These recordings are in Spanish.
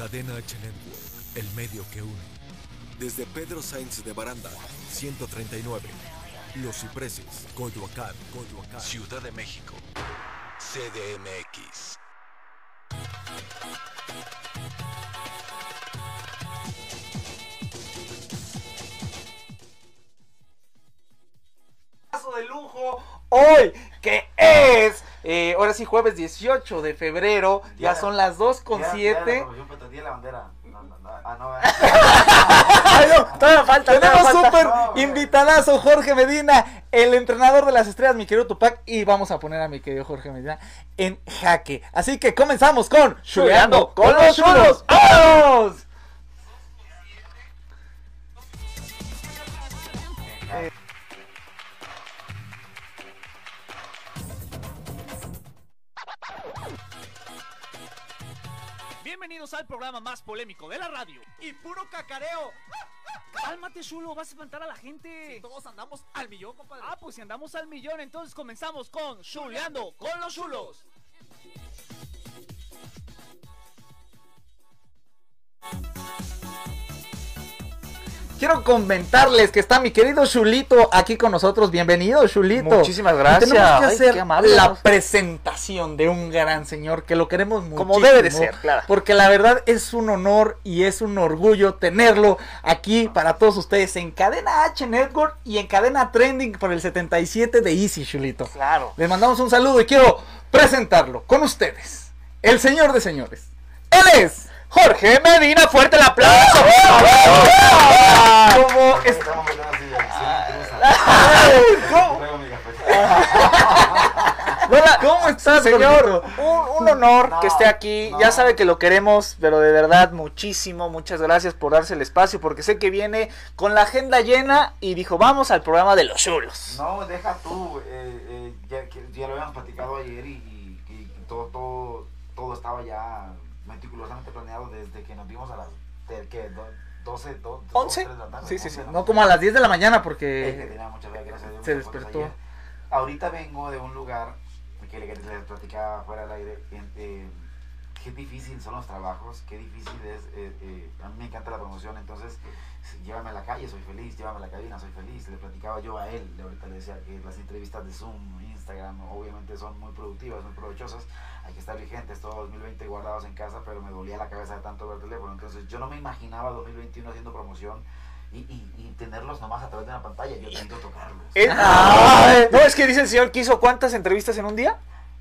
Cadena H Network, el medio que une. Desde Pedro Sainz de Baranda, 139. Los Cipreses, Coyoacán, Coyoacán. Ciudad de México. CDMX. Paso de lujo hoy, que es, eh, ahora sí, jueves 18 de febrero, ya, son las 2 con 7. La bandera. No, no, no. Ah, no, Ay, no, todavía falta. Tenemos todavía falta. súper No, invitadazo Jorge Medina, el entrenador de las estrellas, mi querido Tupac, y vamos a poner a mi querido Jorge Medina en jaque. Así que comenzamos con Chuleando con los chulos. ¡Vamos! Bienvenidos al programa más polémico de la radio. Y puro cacareo. Cálmate, chulo, vas a espantar a la gente. Todos andamos al millón, compadre. Ah, pues si andamos al millón, entonces comenzamos con Chuleando con los chulos. Quiero comentarles que está mi querido Chulito aquí con nosotros. Bienvenido, Chulito. Muchísimas Y gracias. tenemos que Ay, hacer la presentación de un gran señor que lo queremos mucho. Como debe de ser, claro. Porque la verdad es un honor y es un orgullo tenerlo aquí para todos ustedes en Cadena H Network y en Cadena Trending por el 77 de Easy, Chulito. Claro. Les mandamos un saludo y quiero presentarlo con ustedes. El señor de señores. Él es Jorge Medina, fuerte el aplauso. ¿Cómo estás, señor? Un, un honor No, que esté aquí. no. Ya sabe que lo queremos, pero de verdad muchísimo, muchas gracias por darse el espacio, porque sé que viene con la agenda llena y dijo, vamos al programa de los chulos. No, deja tú. eh, eh, ya, que- ya lo habíamos platicado ayer y, y- y todo, todo, todo estaba ya meticulosamente planeado desde que nos vimos a las de- ¿qué? Do- 12, do- dos, ¿Once? tres de la tarde, Sí, sí, 11 sí. No como a las 10 de la mañana Es que porque... tenía muchas gracias a Dios, se despertó. ayer. Ahorita vengo de un lugar que le, les platicaba fuera del aire. eh, qué difícil son los trabajos, qué difícil es. eh, eh, a mí me encanta la promoción, entonces llévame a la calle, soy feliz, llévame a la cabina, soy feliz. Le platicaba yo a él, ahorita le decía que las entrevistas de Zoom, Instagram, obviamente son muy productivas, muy provechosas. Hay que estar vigentes todo 2020 guardados en casa, pero me dolía la cabeza de tanto ver teléfono. Entonces yo no me imaginaba 2021 haciendo promoción. Y, y, y tenerlos nomás a través de una pantalla, yo necesito tocarlos. Es- Ay. no, es que dice el señor que hizo cuántas entrevistas en un día.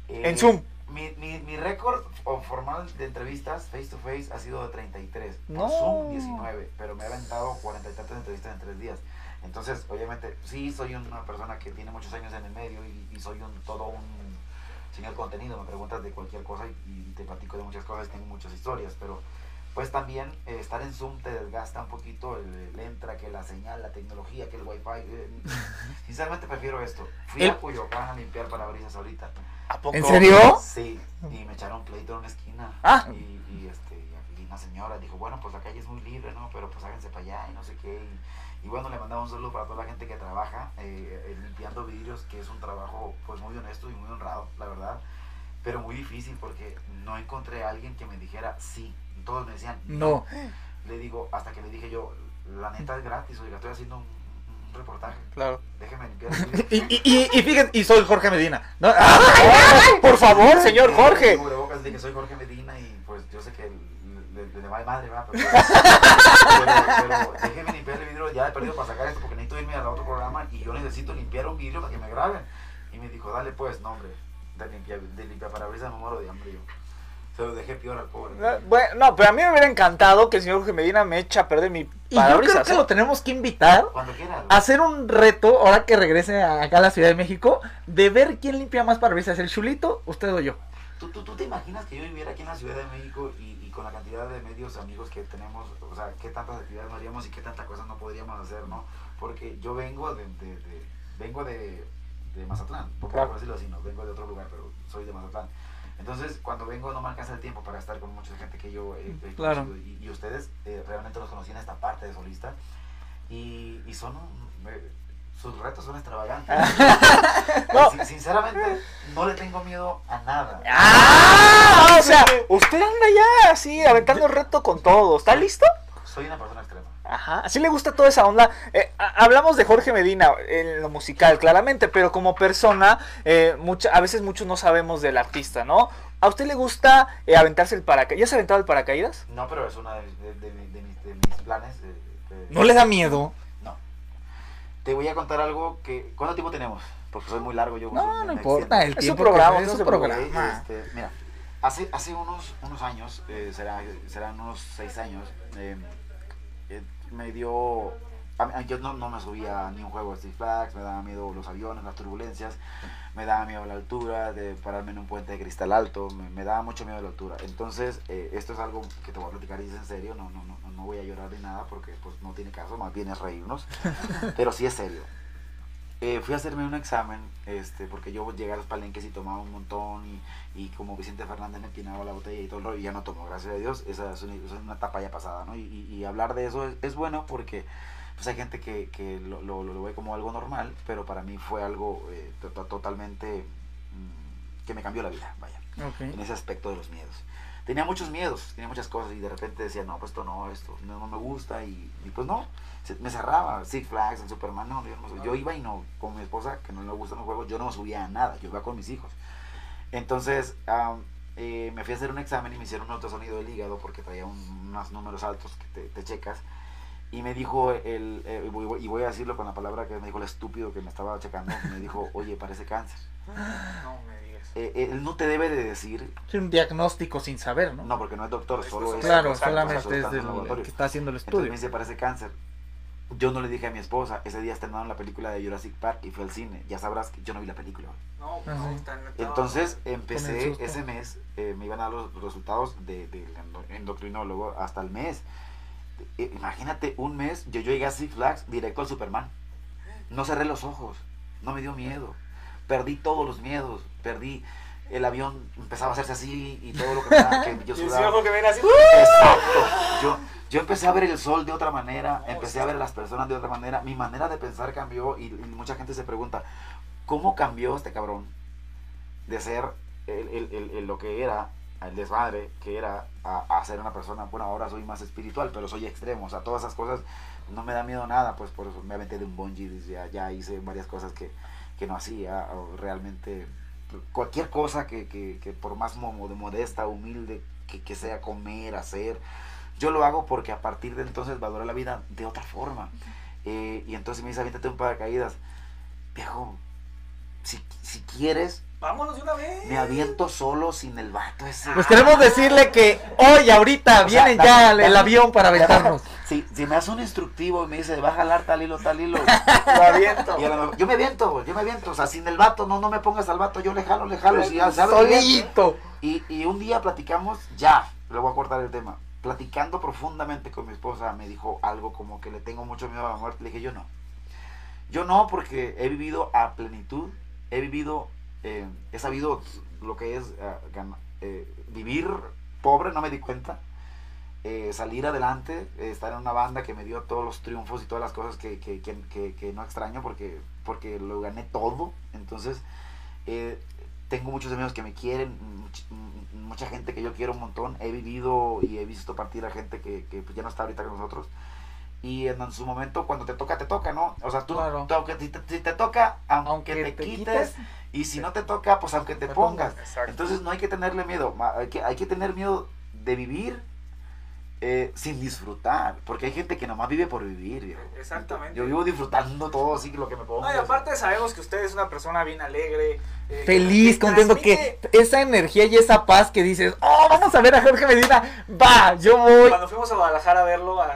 Eh, En Zoom. Mi, mi, mi récord formal de entrevistas face to face ha sido de 33. Por No. Zoom 19, pero me he aventado 40 y tantas entrevistas en tres días. Entonces, obviamente, sí soy una persona que tiene muchos años en el medio y, y soy un todo un señor contenido. Me preguntas de cualquier cosa y, y te platico de muchas cosas, tengo muchas historias, pero pues también eh, estar en Zoom te desgasta un poquito el, el entra, que la señal, la tecnología, que el wifi. eh, sinceramente prefiero esto. Fui El- a Coyoacán a limpiar parabrisas ahorita. ¿A poco? ¿En serio? Sí, y me echaron pleito en una esquina. Ah. Y, y, este, y una señora dijo, bueno, pues la calle es muy libre, ¿no? Pero pues háganse para allá y no sé qué. Y, y bueno, le mandamos un saludo para toda la gente que trabaja eh, eh, limpiando vidrios, que es un trabajo pues muy honesto y muy honrado, la verdad. Pero muy difícil porque no encontré a alguien que me dijera sí. Todos me decían No. Le digo, hasta que le dije yo, la neta es gratis, oiga, estoy haciendo un, un reportaje. Claro. Déjeme limpiar el. Y, y, y, y fíjense, y soy Jorge Medina. ¿no? Por favor, señor Jorge. Cubrebocas dije, soy Jorge Medina y pues yo sé que le, le, le vale madre, va, pero, pero, pero déjeme limpiar el vidrio, ya he perdido para sacar esto porque necesito irme al otro programa y yo necesito limpiar un vidrio para que me graben. Y me dijo, dale pues, no hombre, de limpiar, de limpiar parabrisas me muero de hambre yo. Se lo dejé peor al pobre. No, Bueno, no, pero a mí me hubiera encantado que el señor Jorge Medina me eche a perder mi Y yo creo parabrisas. que ¿eh? lo tenemos que invitar Cuando a hacer un reto, ahora que regrese acá a la Ciudad de México, de ver quién limpia más parabrisas, el chulito, usted o yo. ¿Tú, tú, tú te imaginas que yo viviera aquí en la Ciudad de México y, y con la cantidad de medios amigos que tenemos, o sea, qué tantas actividades no haríamos y qué tantas cosas no podríamos hacer, ¿no? Porque yo vengo de, de, de- vengo de, de Mazatlán, por, Claro. por decirlo así, no, vengo de otro lugar, pero soy de Mazatlán. Entonces, cuando vengo no me alcanza el tiempo para estar con mucha gente que yo he, he Claro. conocido. Y, y ustedes eh, realmente los conocí en esta parte de solista y, y son... eh, sus retos son extravagantes. No. Sin- Sinceramente, no le tengo miedo a nada. ¡Ah! O sea, usted anda ya así, aventando el reto con todo. ¿Está listo? Soy una persona extrema. Ajá, así le gusta toda esa onda. Eh, hablamos de Jorge Medina en lo musical, claramente, pero como persona, eh, mucha- a veces muchos no sabemos del artista, ¿no? ¿A usted le gusta eh, aventarse el paracaídas? ¿Ya se ha aventado el paracaídas? No, pero es una de, de- de- de mis, de mis planes. eh, de- ¿No le da miedo? No. Te voy a contar algo que... ¿Cuánto tiempo tenemos? Porque soy muy largo yo. No, no importa, el Es un programa, es un programa. Este, mira, hace, hace unos, unos años, eh, será, serán unos seis años, me dio... a yo no, no me subía ni un juego de Six Flags, me daba miedo los aviones, las turbulencias, me daba miedo la altura, de pararme en un puente de cristal alto, me, me daba mucho miedo la altura. Entonces, eh, esto es algo que te voy a platicar y es en serio, no, no, no, no voy a llorar ni nada porque pues no tiene caso, más bien es reírnos, pero sí es serio. Eh, fui a hacerme un examen, este, porque yo llegué a los palenques y tomaba un montón y, y como Vicente Fernández me empinaba la botella y todo el rollo y ya no tomo, gracias a Dios, esa es una, esa es una etapa ya pasada, ¿no? Y, y- y hablar de eso es, es bueno porque pues hay gente que, que lo, lo- lo ve como algo normal, pero para mí fue algo eh, to- to- totalmente mm, que me cambió la vida, vaya, en ese aspecto de los miedos. Tenía muchos miedos, tenía muchas cosas y de repente decía, no, pues esto no, esto no, me gusta y, pues no, me cerraba, Six Flags, en Superman, no, yo, no- yo iba y no, con mi esposa, que no le gustan los juegos, yo no subía a nada, yo iba con mis hijos. Entonces, am, eh, me fui a hacer un examen y me hicieron un ultrasonido del hígado porque traía un- unos números altos que te, checas. Y me dijo, el, eh, y voy a decirlo con la palabra que me dijo el estúpido que me estaba checando, me dijo, oye, parece cáncer. No me digas. Eh, él no te debe de decir, Es un diagnóstico sin saber, ¿no? no, porque no es doctor, solo es... claro, exacto, solamente es está del que está haciendo el Entonces estudio. me dice, parece cáncer. Yo no le dije a mi esposa, ese día estrenaron la película de Jurassic Park y fue al cine. Ya sabrás que yo no vi la película. No, Ajá. no, tan- Entonces empecé ese mes, eh, me iban a dar los resultados del de, endo- endocrinólogo hasta el mes. Eh, imagínate, un mes, yo, yo llegué a Six Flags directo al Superman. No cerré los ojos, no me dio miedo. Perdí todos los miedos, perdí el avión, empezaba a hacerse así y todo lo que, que yo sudaba. que así. Exacto. Yo, yo empecé a ver el sol de otra manera, empecé a ver a las personas de otra manera, mi manera de pensar cambió y, y mucha gente se pregunta, ¿cómo cambió este cabrón de ser el, el- el- el- lo que era, el desmadre que era, a, a ser una persona, bueno, ahora soy más espiritual, pero soy extremo, o sea, todas esas cosas no me da miedo nada, pues por eso me aventé de un bungee, ya, ya hice varias cosas que, que no hacía, o realmente cualquier cosa que, que, que por más mo- de modesta, humilde que, que sea comer, hacer, yo lo hago porque a partir de entonces valoro la vida de otra forma. Eh, y entonces me dice, aviéntate un paracaídas. Viejo, si, si quieres, Vámonos de una vez. me aviento solo sin el vato ese. Pues queremos decirle que hoy, ahorita, O sea, viene dame- ya el, avión para aventarnos. Si, si me hace un instructivo y me dice, va a jalar tal hilo, tal hilo. Lo aviento. lo yo me aviento, yo me aviento. O sea, sin el vato, no, no me pongas al vato, yo le jalo, le jalo. Si ya Solito. Y, y un día platicamos, ya, le voy a cortar el tema. Platicando profundamente con mi esposa, me dijo algo como que le tengo mucho miedo a la muerte. Le dije, yo no. Yo no, porque he vivido a plenitud, he vivido, eh, he sabido lo que es eh, eh, vivir pobre, no me di cuenta. salir adelante, estar en una banda que me dio todos los triunfos y todas las cosas que, que, que- que- no extraño porque, porque lo gané todo. Entonces, tengo muchos amigos que me quieren, mucha gente que yo quiero un montón. He vivido y he visto partir a gente que, que pues ya no está ahorita con nosotros. Y en, en su momento, cuando te toca, te toca, ¿no? O sea, tú, Claro. tú aunque si te, si te toca, aunque, Aunque te, te quites, y si no te toca, pues aunque te, pongas. exacto. Entonces no hay que tenerle miedo, hay que, hay que tener miedo de vivir eh, sin disfrutar, porque hay gente que nomás vive por vivir. viejo. Exactamente. Yo vivo disfrutando todo así lo que me pongo. No, y aparte sabemos que usted es una persona bien alegre. eh, Feliz, que contento, transmite- que esa energía y esa paz que dices, oh, vamos a ver a Jorge Medina, va, yo voy. Cuando fuimos a Guadalajara a verlo a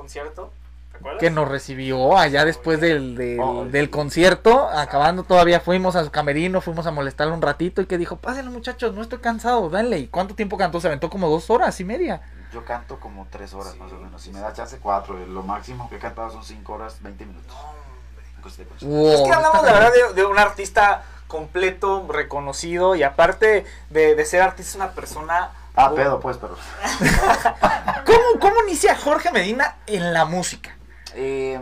concierto, ¿te acuerdas? Que nos recibió allá después del, del, Oh, del sí. concierto, acabando todavía fuimos a su camerino, fuimos a molestarle un ratito y que dijo, pásenle muchachos, no estoy cansado, dale. ¿Y cuánto tiempo cantó? Se aventó como dos horas y media. Yo canto como tres horas Sí, más o menos. Si sí, me da chance, cuatro. Lo máximo que he cantado son cinco horas, 20 minutos. Wow, es que hablamos de verdad de, de un artista completo, reconocido y aparte de, de ser artista es una persona... Ah, pedo, pues, pero. ¿Cómo, ¿Cómo inicia Jorge Medina en la música? Eh,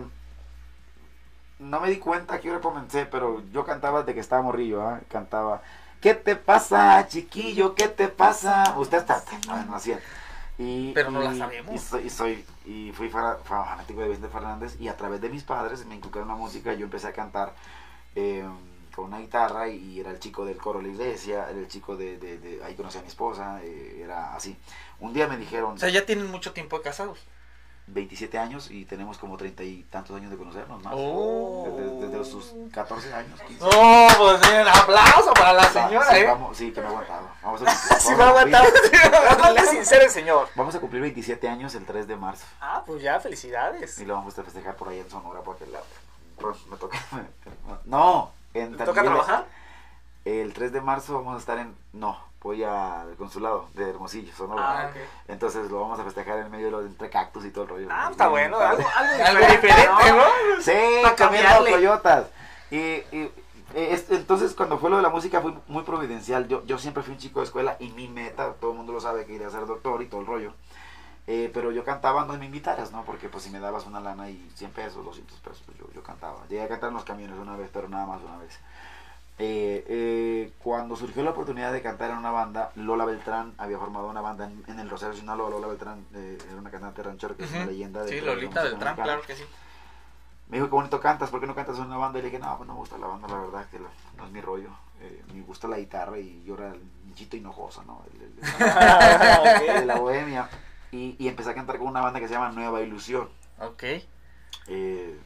no me di cuenta que hora comencé, pero yo cantaba desde que estaba morrillo, ¿ah? Cantaba. ¿Qué te pasa, chiquillo? ¿Qué te pasa? Usted está, no, así. Y, Pero no la sabemos. Y soy, y soy- y fui fanático de Vicente Fernández y a través de mis padres me inculcaron la música y yo empecé a cantar eh, con una guitarra y era el chico del coro de la iglesia, era el chico de, de- de- ahí conocí a mi esposa, eh, era así. Un día me dijeron, O sea, ya tienen mucho tiempo de casados. 27 años y tenemos como treinta y tantos años de conocernos más. Oh. Desde, desde sus 14 años. 15. No, pues un aplauso para la señora, sí, ¿eh? vamos- sí, que me ha aguantado. Vamos a, cumplir- Sí, vamos va a a cumplir- aguantar. Hazle sincero el señor. vamos a cumplir 27 años el 3 de marzo. Ah, pues ya, felicidades. Y lo vamos a festejar por ahí en Sonora porque la, pues, me toca. No, en ¿Te toca trabajar? El 3 de marzo vamos a estar en. No, voy al consulado de Hermosillo, Sonora. Ah, ok. Entonces lo vamos a festejar en medio de los entre cactus y todo el rollo. Ah, está bueno. Algo, diferente, ¿no? Sí, cambiarle. coyotas. Y, y- eh, es- entonces cuando fue lo de la música fue muy providencial. Yo, yo siempre fui un chico de escuela y mi meta, todo el mundo lo sabe, que quería ser doctor y todo el rollo. Eh, pero yo cantaba no me invitaras, ¿no? Porque pues si me dabas una lana y 100 pesos, 200 pesos, pues yo, yo cantaba. Llegué a cantar en los camiones una vez, pero nada más una vez. Eh, eh, cuando surgió la oportunidad de cantar en una banda, Lola Beltrán había formado una banda en, en el Rosario Sinaloa. Lola Beltrán eh, era una cantante ranchera que es una leyenda de Sí, Lolita Beltrán, mexicana. claro que sí. Me dijo, qué bonito cantas, ¿por qué no cantas en una banda? Y le dije, no, pues no me gusta la banda, la verdad, que la- no es mi rollo. Eh, me gusta la guitarra y yo era el nichito hinojoso, ¿no? El, el- el- de la bohemia. Y, y empecé a cantar con una banda que se llama Nueva Ilusión. Ok. Eh,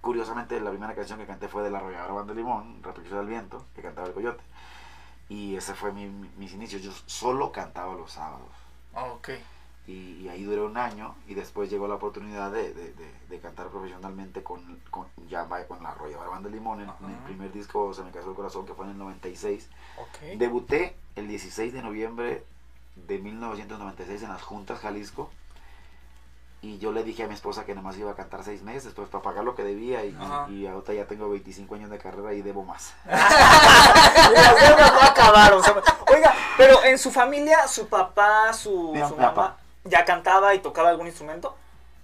curiosamente, la primera canción que canté fue de la arrolladora Banda de Limón, Reflexión del Viento, que cantaba el Coyote. Y ese fue mi- mi- mis inicios. Yo solo cantaba los sábados. Ok. Y, y ahí duré un año y después llegó la oportunidad de, de- de- de cantar profesionalmente con, con, ya con la arrolladora Banda de Limón. En, en el primer disco Se me casó el corazón, que fue en el 96. Ok. Debuté el 16 de noviembre de 1996 en las Juntas, Jalisco. Y yo le dije a mi esposa que nada más iba a cantar seis meses, pues para pagar lo que debía. Y, y ahorita ya tengo 25 años de carrera y debo más. Las deudas no acabaron. Oiga, pero en su familia, su papá, su, Mi- su mi mamá, papá. ¿ya cantaba y tocaba algún instrumento?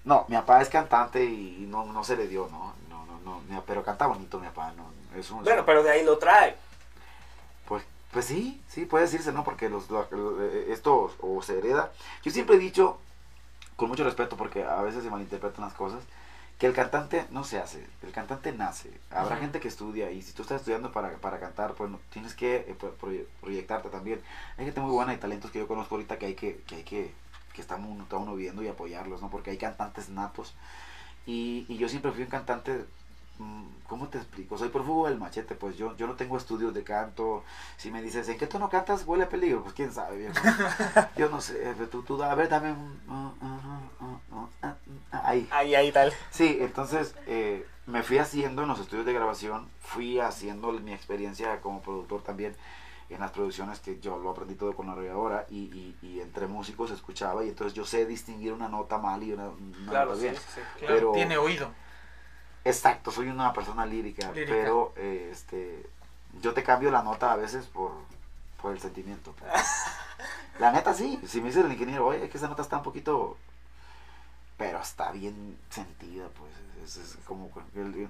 No, mi papá es cantante y no, no se le dio, ¿no? No, no, no. Pero canta bonito mi papá, ¿no? Es un, Bueno, pero de ahí lo trae. Pues, sí, sí, puede decirse, ¿no? Porque los, lo- eh, esto o se hereda. Yo siempre he dicho, con mucho respeto, porque a veces se malinterpretan las cosas, que el cantante no se hace, el cantante nace. Habrá gente que estudia y si tú estás estudiando para, para cantar, pues no- tienes que eh, pro- proye- proyectarte también. Hay gente muy buena y talentos que yo conozco ahorita que hay que, que hay que, que estamos uno, está uno viendo y apoyarlos, ¿no? Porque hay cantantes natos. Y, y yo siempre fui un cantante, ¿cómo te explico? Soy prófugo del machete, pues yo, yo no tengo estudios de canto. Si me dices, ¿en qué tono cantas? Huele a peligro, pues quién sabe, viejo. Yo no sé, pero tú, tú, a ver, dame un... ah, ah, ah, ah, ah, ah, ahí. Ahí, ahí, tal. Sí, entonces eh, me fui haciendo en los estudios de grabación, fui haciendo mi experiencia como productor también en las producciones que yo lo aprendí todo con la arrolladora y, y, y entre músicos escuchaba y entonces yo sé distinguir una nota mal y una, una Claro, nota sí, bien. sí, sí. Claro, Pero- Tiene oído. Exacto, soy una persona lírica, Lírica. pero eh, este, yo te cambio la nota a veces por, por el sentimiento. La neta sí, si me dice el ingeniero, oye, es que esa nota está un poquito, pero está bien sentida, pues, es, es como, el-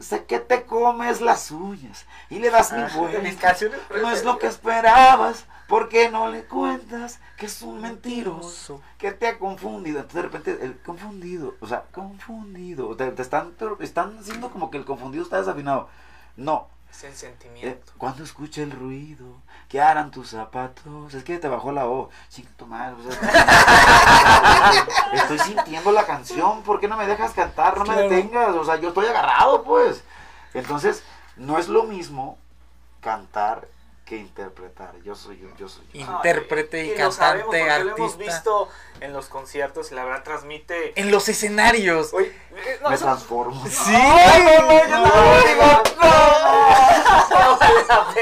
sé que te comes las uñas y le das Mis vueltas. canciones. No es lo que esperabas, ¿por qué no le cuentas que es un mentiroso? que te ha confundido. Entonces de repente el confundido, o sea, confundido. Te, te están, pero están diciendo como que el confundido está desafinado. No. Es el Eh, sentimiento. cuando escuche el ruido, ¿qué harán tus zapatos? Es que te bajó la O. Tu madre, o sea, estoy sintiendo la canción, ¿por qué no me dejas cantar? No me Claro. detengas, o sea, yo estoy agarrado, pues. Entonces, no es lo mismo cantar que interpretar. Yo soy yo, yo soy yo. Intérprete y, lo sabemos cantante, porque Lo hemos artista. visto en los conciertos y la verdad transmite. En los escenarios. Oye, eh, no, Me eso- transformo. Sí. no,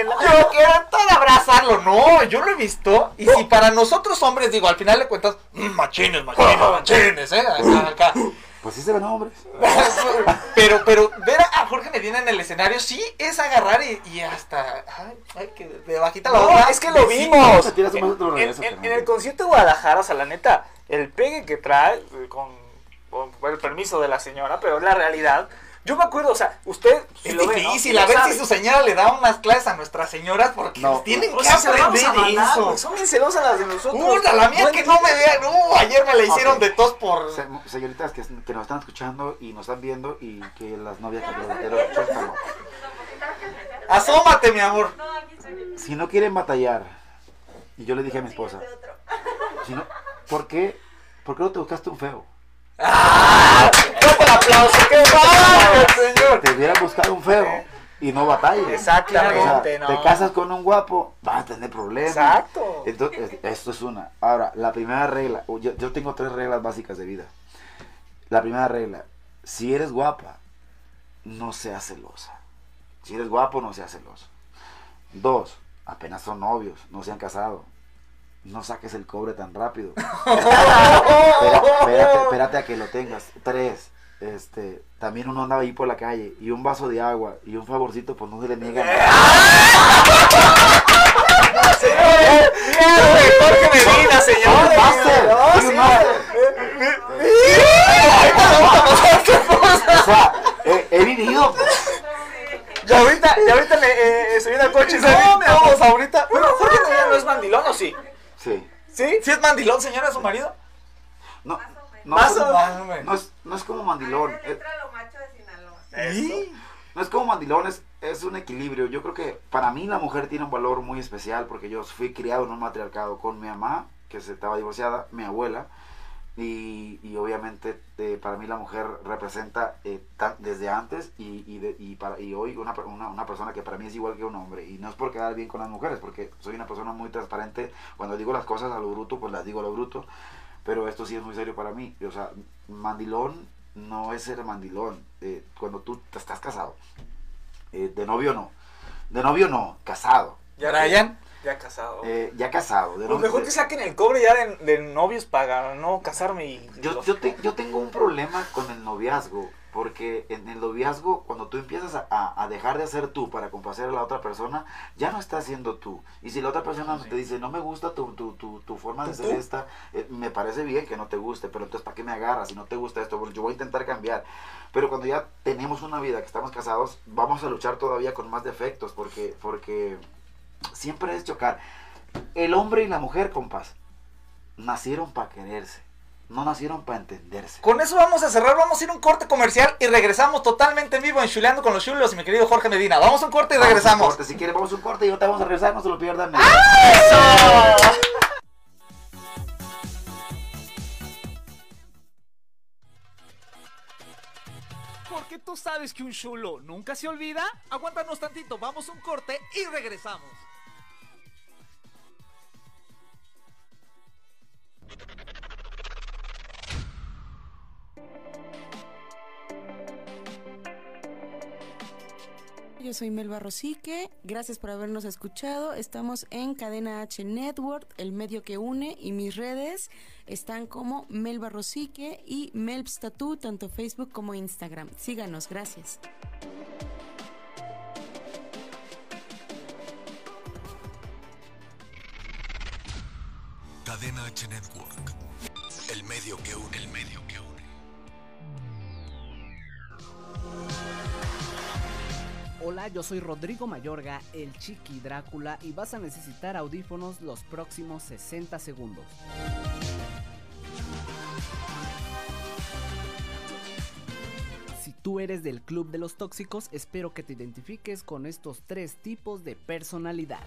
no, yo quiero todo abrazarlo. No, yo lo he visto. Y si para nosotros hombres, digo, al final de cuentas, mm, machines, machines, machines, ¿eh? Acá, acá. Pues sí se ven hombres. Pero, pero ver a Jorge Medina en el escenario sí es agarrar y, y hasta. Ay, ay, que de bajita la No, es que lo vimos. En, otro en- regreso, en- carnal. en el concierto de Guadalajara, o sea, la neta, el pegue que trae, eh, con, con el permiso de la señora, pero la realidad, Yo me acuerdo, o sea, usted Es lo ve, ¿no? difícil, Lo a ver sabe. si su señora le da unas clases a nuestras señoras porque No. tienen O que sea, se las vamos aprender a mandar, eso. güey, Son bien celosas las de nosotros. Puta, la mía que no me vean. Uh, ayer me la hicieron de tos por. Se- señoritas que, que nos están escuchando y nos están viendo y que las novias que pero suéltalo. Asómate, mi amor. Si no quieren batallar, y yo le dije a mi esposa, si no, ¿por qué, ¿por qué no te buscaste un feo? ¡Fuerte el aplauso! ¡Qué bárbaro, señor! Te hubieras buscado un feo y no batalles. Exactamente, O sea, no. Te casas con un guapo, vas a tener problemas. Exacto. Entonces, esto es una. Ahora, la primera regla, yo, yo tengo tres reglas básicas de vida. La primera regla, si eres guapa, no seas celosa. Si eres guapo, no seas celoso. Dos, apenas son novios, no se han casado. No saques el cobre tan rápido. Espera- espérate, espérate a que lo tengas. Tres, este, también uno anda ahí por la calle y un vaso de agua y un favorcito, pues no se le niega. Medina, señor. No, sí, máster. O sea, he, he vivido. Y ahorita, y ahorita le eh, se viene al coche y No, mi amor. todos ahorita. Bueno, Jorge no es mandilón, ¿o sí? Sí. ¿Sí? ¿Sí es mandilón, señora, su marido? No, no, Más es, o como- menos. no es, no es como mandilón. Ahí eh, entra lo macho de Sinaloa. Sí. No es como mandilón, es, es un equilibrio. Yo creo que para mí la mujer tiene un valor muy especial porque yo fui criado en un matriarcado con mi mamá, que se estaba divorciada, mi abuela, y, y obviamente eh, para mí la mujer representa eh, desde antes y, y, de- y para, y hoy una, una, una persona que para mí es igual que un hombre. Y no es por quedar bien con las mujeres, porque soy una persona muy transparente. Cuando digo las cosas a lo bruto, pues las digo a lo bruto. Pero esto sí es muy serio para mí. O sea, mandilón no es ser mandilón. Eh, cuando tú estás casado. Eh, de novio no. De novio no, casado. ¿Y Ryan? Ya casado. Eh, ya casado. De Pues mejor que saquen el cobre ya de, de novios para no casarme y... Yo, yo, te- yo tengo un problema con el noviazgo, porque en el noviazgo, cuando tú empiezas a, a- a dejar de ser tú para complacer a la otra persona, ya no estás siendo tú. Y si la otra persona te dice, no me gusta tu, tu, tu, tu forma de ¿Tu ser esta, eh, me parece bien que no te guste, pero entonces ¿para qué me agarras? Si no te gusta esto, yo voy a intentar cambiar. Pero cuando ya tenemos una vida, que estamos casados, vamos a luchar todavía con más defectos, porque, porque siempre es chocar. El hombre y la mujer, compás, nacieron para quererse, no nacieron para entenderse. Con eso vamos a cerrar, vamos a ir a un corte comercial y regresamos totalmente en vivo en Chuleando con los Chulos y mi querido Jorge Medina. Vamos a un corte y Vamos a un regresamos. corte, si quieren, vamos a un corte y ahorita vamos a regresar, no se lo pierdan. Porque tú sabes que un chulo nunca se olvida. Aguántanos tantito, vamos a un corte y regresamos. Yo soy Melba Rosique, gracias por habernos escuchado. Estamos en Cadena H Network, el medio que une, y mis redes están como Melba Rosique y Melbs Tattoo, tanto Facebook como Instagram. Síganos, gracias. Cadena H Network. El medio que une, el medio que une. Hola, yo soy Rodrigo Mayorga, el Chiqui Drácula, y vas a necesitar audífonos los próximos 60 segundos. Si tú eres del club de los tóxicos, espero que te identifiques con estos tres tipos de personalidad.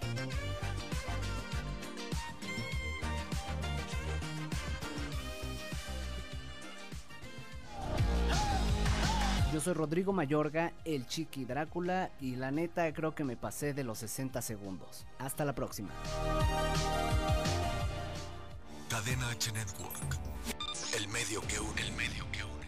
Yo soy Rodrigo Mayorga, el Chiqui Drácula, y la neta creo que me pasé de los 60 segundos. Hasta la próxima. Cadena H Network. El medio que une. El medio que une.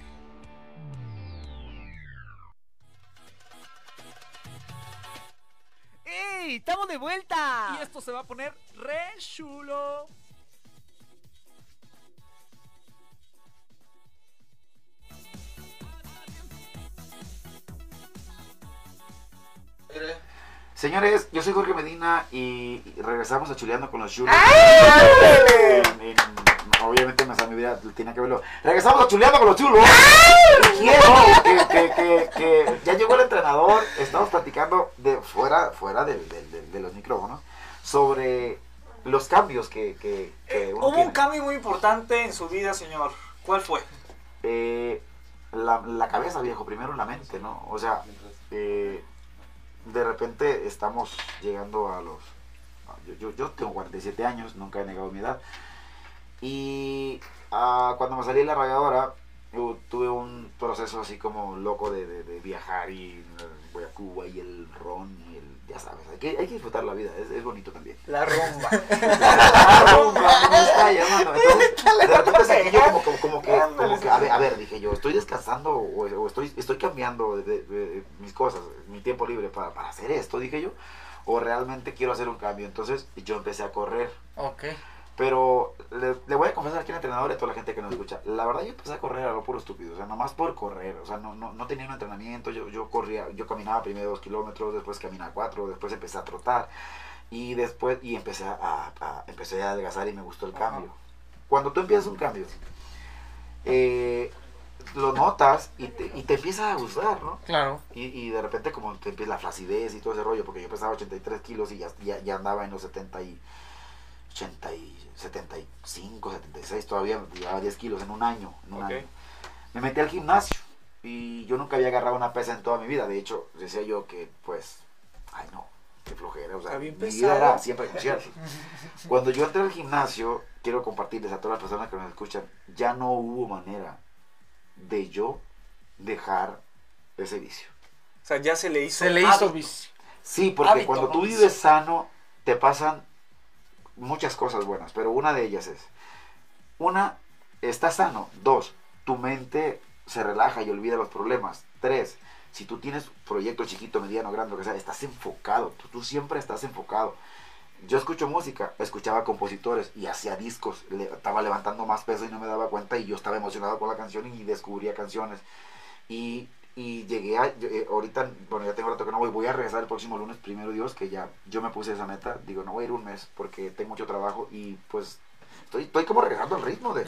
¡Ey! ¡Estamos de vuelta! Y esto se va a poner re chulo. Señores, yo soy Jorge Medina y regresamos a Chuleando con los Chulos. En- en- obviamente me mi vida tiene que verlo. Regresamos a Chuleando con los Chulos. Quiero que, que- que- que ya llegó el entrenador. Estamos platicando de fuera, fuera de, de- de- de los micrófonos sobre los cambios que, que, que uno Hubo un cambio muy importante en su vida, señor. ¿Cuál fue? Eh, la, la cabeza, viejo, primero la mente, ¿no? O sea, eh, de repente estamos llegando a los... Yo, yo, yo tengo 47 años, nunca he negado mi edad. Y ah, cuando me salí de la radiadora, yo tuve un proceso así como loco de, de- de viajar y eh, voy a Cuba y el ron y el... Ya sabes, hay que, hay que disfrutar la vida, es, es bonito también. La rumba. La rumba, me está llamando. Entonces, de repente yo como, como, como que, como que, a ver, a ver, dije yo, estoy descansando o, o estoy, estoy cambiando de, de- de mis cosas, mi tiempo libre para, para hacer esto, dije yo, o realmente quiero hacer un cambio. Entonces yo empecé a correr. Ok. Pero le, le voy a confesar aquí al entrenador y a toda la gente que nos escucha. La verdad yo empecé a correr a lo puro estúpido. O sea, nomás por correr. O sea, no, no, no tenía un entrenamiento. Yo, yo corría, yo caminaba primero dos kilómetros, después caminaba cuatro, después empecé a trotar. Y después, y empecé a, a- empecé a adelgazar y me gustó el cambio. Cuando tú empiezas un cambio, eh, lo notas y te, y te empieza a gustar, ¿no? Claro. Y, y de repente como te empieza la flacidez y todo ese rollo, porque yo pesaba 83 kilos y ya, ya, ya andaba en los 70 y 80 y 75, 76, todavía llevaba 10 kilos en un año. En un Ok. año. Me metí al gimnasio y yo nunca había agarrado una pesa en toda mi vida. De hecho, decía yo que pues, ay no, qué flojera. O sea, mi pesado. vida era siempre conciertos. Cuando yo entré al gimnasio, quiero compartirles a todas las personas que nos escuchan, ya no hubo manera de yo dejar ese vicio. O sea, ya se le hizo. Se le hizo vicio. Sí, porque Hábito, cuando tú vives sano, te pasan muchas cosas buenas, pero una de ellas es, una, estás sano, dos, tu mente se relaja y olvida los problemas, tres, si tú tienes proyecto chiquito, mediano, grande, lo que sea, estás enfocado, tú, siempre estás enfocado. Yo escucho música, escuchaba compositores y hacía discos, estaba levantando más peso y no me daba cuenta y yo estaba emocionado con la canción y descubría canciones. Y, y llegué a, yo, eh, ahorita, bueno, ya tengo rato que no voy, voy a regresar el próximo lunes, primero Dios, que ya yo me puse esa meta, digo, no voy a ir un mes porque tengo mucho trabajo y pues estoy, estoy como regresando al ritmo de,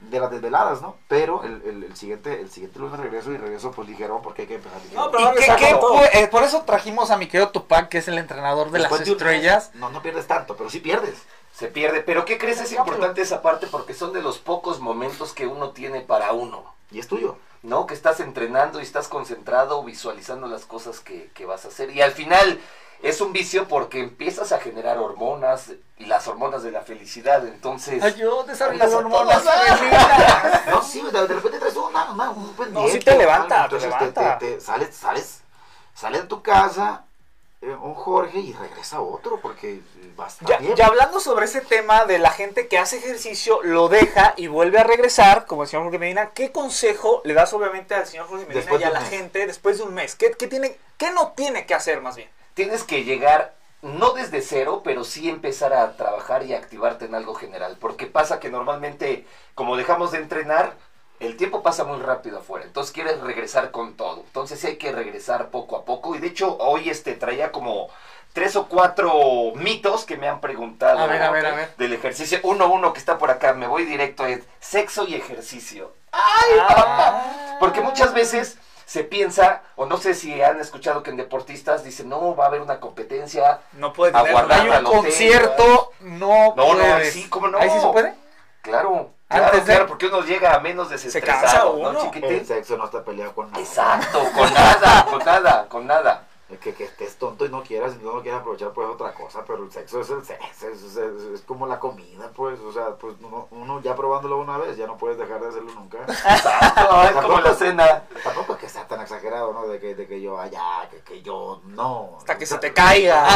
de las desveladas, ¿no? Pero el, el, el siguiente el siguiente lunes regreso y regreso pues ligero porque hay que empezar ligero. No, pero ¿Y qué- qué? Eh, por eso trajimos a mi querido Tupac, que es el entrenador de las un estrellas. no, no pierdes tanto, pero sí pierdes. Se pierde. Pero ¿qué crees? Es importante esa parte porque son de los pocos momentos que uno tiene para uno. Y es tuyo. ¿No? Que estás entrenando y estás concentrado, visualizando las cosas que, que vas a hacer. Y al final es un vicio porque empiezas a generar hormonas y las hormonas de la felicidad. Entonces... Ayúdame, Las las hormonas femeninas. No, sí, de, de repente traes una, una- un pendiente. No, sí te levanta, te entonces levanta. te- sales, sales, sales de tu casa, un Jorge y regresa otro porque va a estar Ya, bien. ya hablando sobre ese tema de la gente que hace ejercicio, lo deja y vuelve a regresar, como el señor Jorge Medina, ¿qué consejo le das obviamente al señor Jorge Medina Después y a la mes. gente después de un mes? ¿Qué, qué tiene, ¿Qué no tiene que hacer más bien? tienes que llegar no desde cero, pero sí empezar a trabajar y activarte en algo general. Porque pasa que normalmente, como dejamos de entrenar, el tiempo pasa muy rápido afuera. Entonces quieres regresar con todo. Entonces sí hay que regresar poco a poco. Y de hecho, hoy este traía como tres o cuatro mitos que me han preguntado A ver, a ver, a ver. del ejercicio. Uno, uno que está por acá, me voy directo, es sexo y ejercicio. Porque muchas veces se piensa, o no sé si han escuchado que en deportistas dicen, no, va a haber una competencia. No puede A tener Hay un concierto, no No, no, sí, ¿cómo no? ¿Ahí sí se puede? Claro, Antes claro, de- claro, porque uno llega a menos desestresado, cansa ¿no, uno. chiquitín? El sexo no está peleado con nada. Exacto, con nada, con nada, con nada. El Que, que estés tonto y no quieras, y no lo quieras aprovechar, pues es otra cosa, pero el sexo es el sexo, es, es- es- es como la comida, pues, o sea, pues uno, uno ya probándolo una vez, ya no puedes dejar de hacerlo nunca. Es como la cena. Tampoco es que sea tan exagerado, ¿no? De que, de que yo, allá, que, que yo no. Hasta que se te caiga.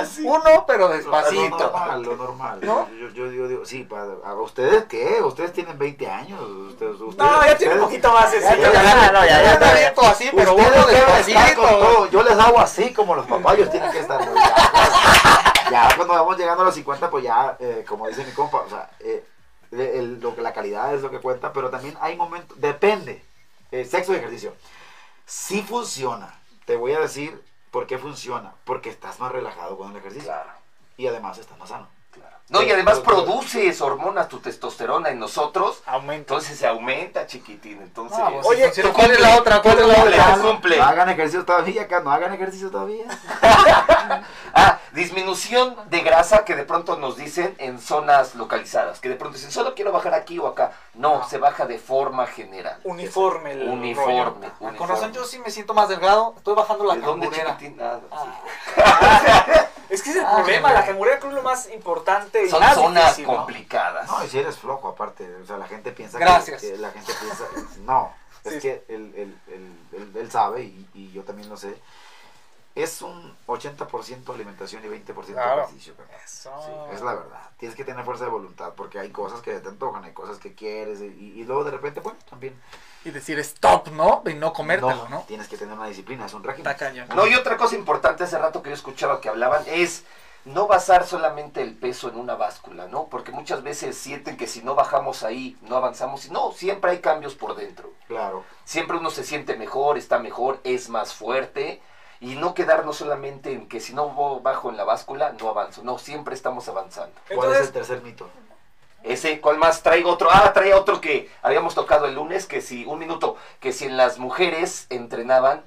Así, uno, pero Lo despacito. normal, lo normal. ¿No? Yo, yo, yo digo, sí, padre, ¿a ustedes qué? Ustedes tienen 20 años. Ustedes, ustedes, No, ya tiene un poquito más. Ya, ya, ya, no, ya, ya está bien todo así, pero uno despacito. Yo les hago así como los papayos tienen que estar. ¿no? Ya, ya cuando vamos llegando a los 50, pues ya, eh, como dice mi compa, o sea, eh, el- lo que la calidad es lo que cuenta, pero también hay momentos, depende. Eh, sexo y ejercicio. Sí funciona. Te voy a decir por qué funciona. Porque estás más relajado con el ejercicio. Claro. Y además estás más sano. No, y además produces hormonas, tu testosterona en nosotros. Aumento. Entonces se aumenta, chiquitín. Entonces, No, Oye. ¿cuál es la otra? ¿Cuál es la otra? tú cumple. No hagan ejercicio todavía, acá no hagan ejercicio todavía. Ah, disminución de grasa que de pronto nos dicen en zonas localizadas. Que de pronto dicen, solo quiero bajar aquí o acá. No, se baja de forma general. Uniforme. el Uniforme. rollo. Ah, uniforme. Con razón yo sí me siento más delgado, estoy bajando la ¿De dónde? Ah, Es que es el Ah, problema, la cangurera creo es lo más importante Son más zonas difícil, ¿no? complicadas. No, y si eres flojo aparte, o sea, la gente piensa que- Gracias. Que, la gente piensa, no, es Sí. que él, él- él- él- él sabe y, y yo también lo sé. Es un 80% alimentación y 20% Claro. ejercicio. Eso. Sí, es la verdad. Tienes que tener fuerza de voluntad porque hay cosas que te antojan, hay cosas que quieres y, y luego de repente, bueno, también. Y decir stop, ¿no? Y no comértelo, ¿no? Tienes que tener una disciplina, es un régimen. No, y otra cosa importante hace rato que yo escuchaba que hablaban es no basar solamente el peso en una báscula, ¿no? Porque muchas veces sienten que si no bajamos ahí, no avanzamos. Y no, siempre hay cambios por dentro. Claro. Siempre uno se siente mejor, está mejor, es más fuerte. Y no quedarnos solamente en que si no bajo en la báscula, no avanzo. No, siempre estamos avanzando. ¿Cuál es el tercer mito? Ese, ¿cuál más? Traigo otro. Ah, traía otro que habíamos tocado el lunes, que si, un minuto, que si en las mujeres entrenaban,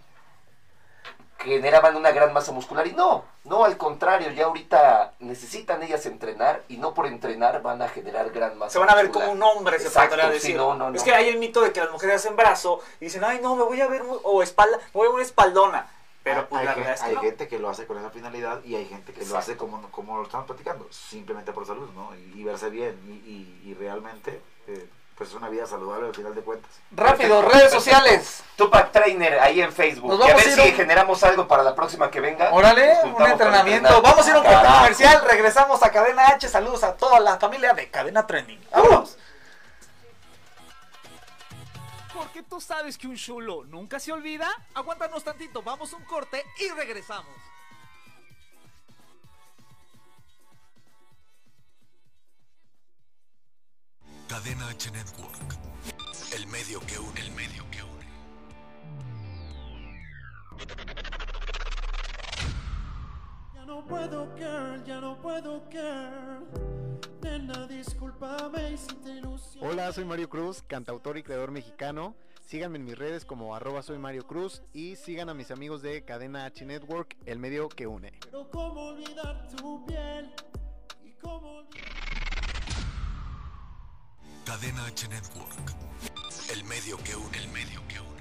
generaban una gran masa muscular. Y no, no, al contrario, ya ahorita necesitan ellas entrenar y no por entrenar van a generar gran masa se van a ver muscular. como un hombre, se Exacto, decir. no, no, no. Es que hay el mito de que las mujeres hacen brazo y dicen, ay, no, me voy a ver, o espalda, me voy a ver una espaldona. Pero pues hay, la verdad es que hay no. gente que lo hace con esa finalidad y hay gente que lo hace como, como lo estamos platicando, simplemente por salud, ¿no? Y, y verse bien y, y- y realmente, eh, pues es una vida saludable al final de cuentas. Rápido, redes sociales. Tupac Trainer ahí en Facebook. Nos Y a ver a ir si un- generamos algo para la próxima que venga. Órale, un entrenamiento. Vamos a ir a un corte comercial. Regresamos a Cadena H. Saludos a toda la familia de Cadena Trending. Vámonos. Porque tú sabes que un chulo nunca se olvida. Aguántanos tantito, vamos un corte y regresamos. Cadena H Network. El medio que une, el medio que une. Ya no puedo, girl, ya no puedo, girl. Nena, discúlpame y si te ilusiono. Hola, soy Mario Cruz, cantautor y creador mexicano. Síganme en mis redes como arroba soy Mario Cruz y sigan a mis amigos de Cadena H Network, el medio que une. Pero cómo olvidar tu piel y cómo olvidar... Cadena H Network. El medio que une, el medio que une.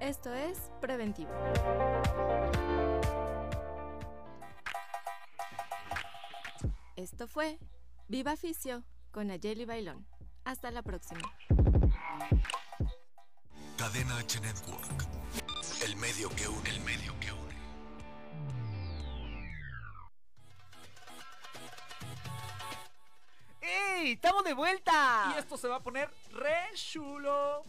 Esto es preventivo. Esto fue Viva Fisio con Ayeli Bailón. Hasta la próxima. Cadena H Network. El medio que une, el medio que une. ¡Ey! ¡Estamos de vuelta! Y esto se va a poner re chulo.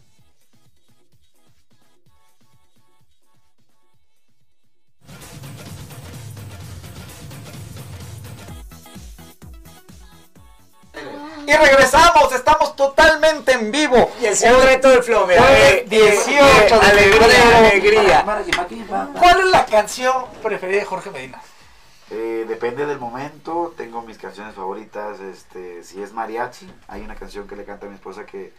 Y regresamos, estamos totalmente en vivo. Y el señor reto del flow, mira, Jueves eh, 18 eh, de alegría, febrero. alegría. ¿Cuál es la canción preferida de Jorge Medina? Eh, depende del momento, tengo mis canciones favoritas, este, si es mariachi, hay una canción que le canta a mi esposa que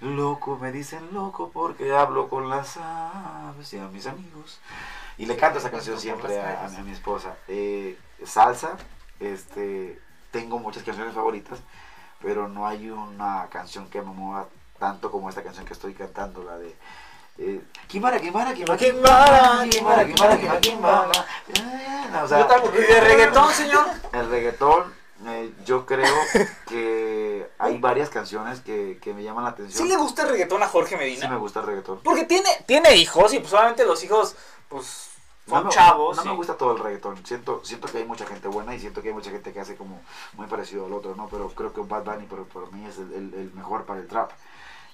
loco, me dicen loco porque hablo con las aves y a mis amigos. Y le canto esa canción siempre a, a mi- a mi esposa. Eh, salsa, este, tengo muchas canciones favoritas, pero no hay una canción que me mueva tanto como esta canción que estoy cantando, la de eh, Kimara, Kimara, Kimara, Kimara, Kimara, Kimara, Kimara, Kimara. O sea, Yo también. ¿Y de reggaetón, señor? El reggaetón, eh, yo creo que hay varias canciones que, que me llaman la atención. ¿Sí le gusta el reggaetón a Jorge Medina? Sí me gusta el reggaetón. Porque tiene, tiene hijos y pues obviamente los hijos, pues, No son me- chavos. No y- me gusta todo el reggaetón. Siento, siento que hay mucha gente buena y siento que hay mucha gente que hace como muy parecido al otro, ¿no? Pero creo que Bad Bunny para, para mí es el, el- el mejor para el trap.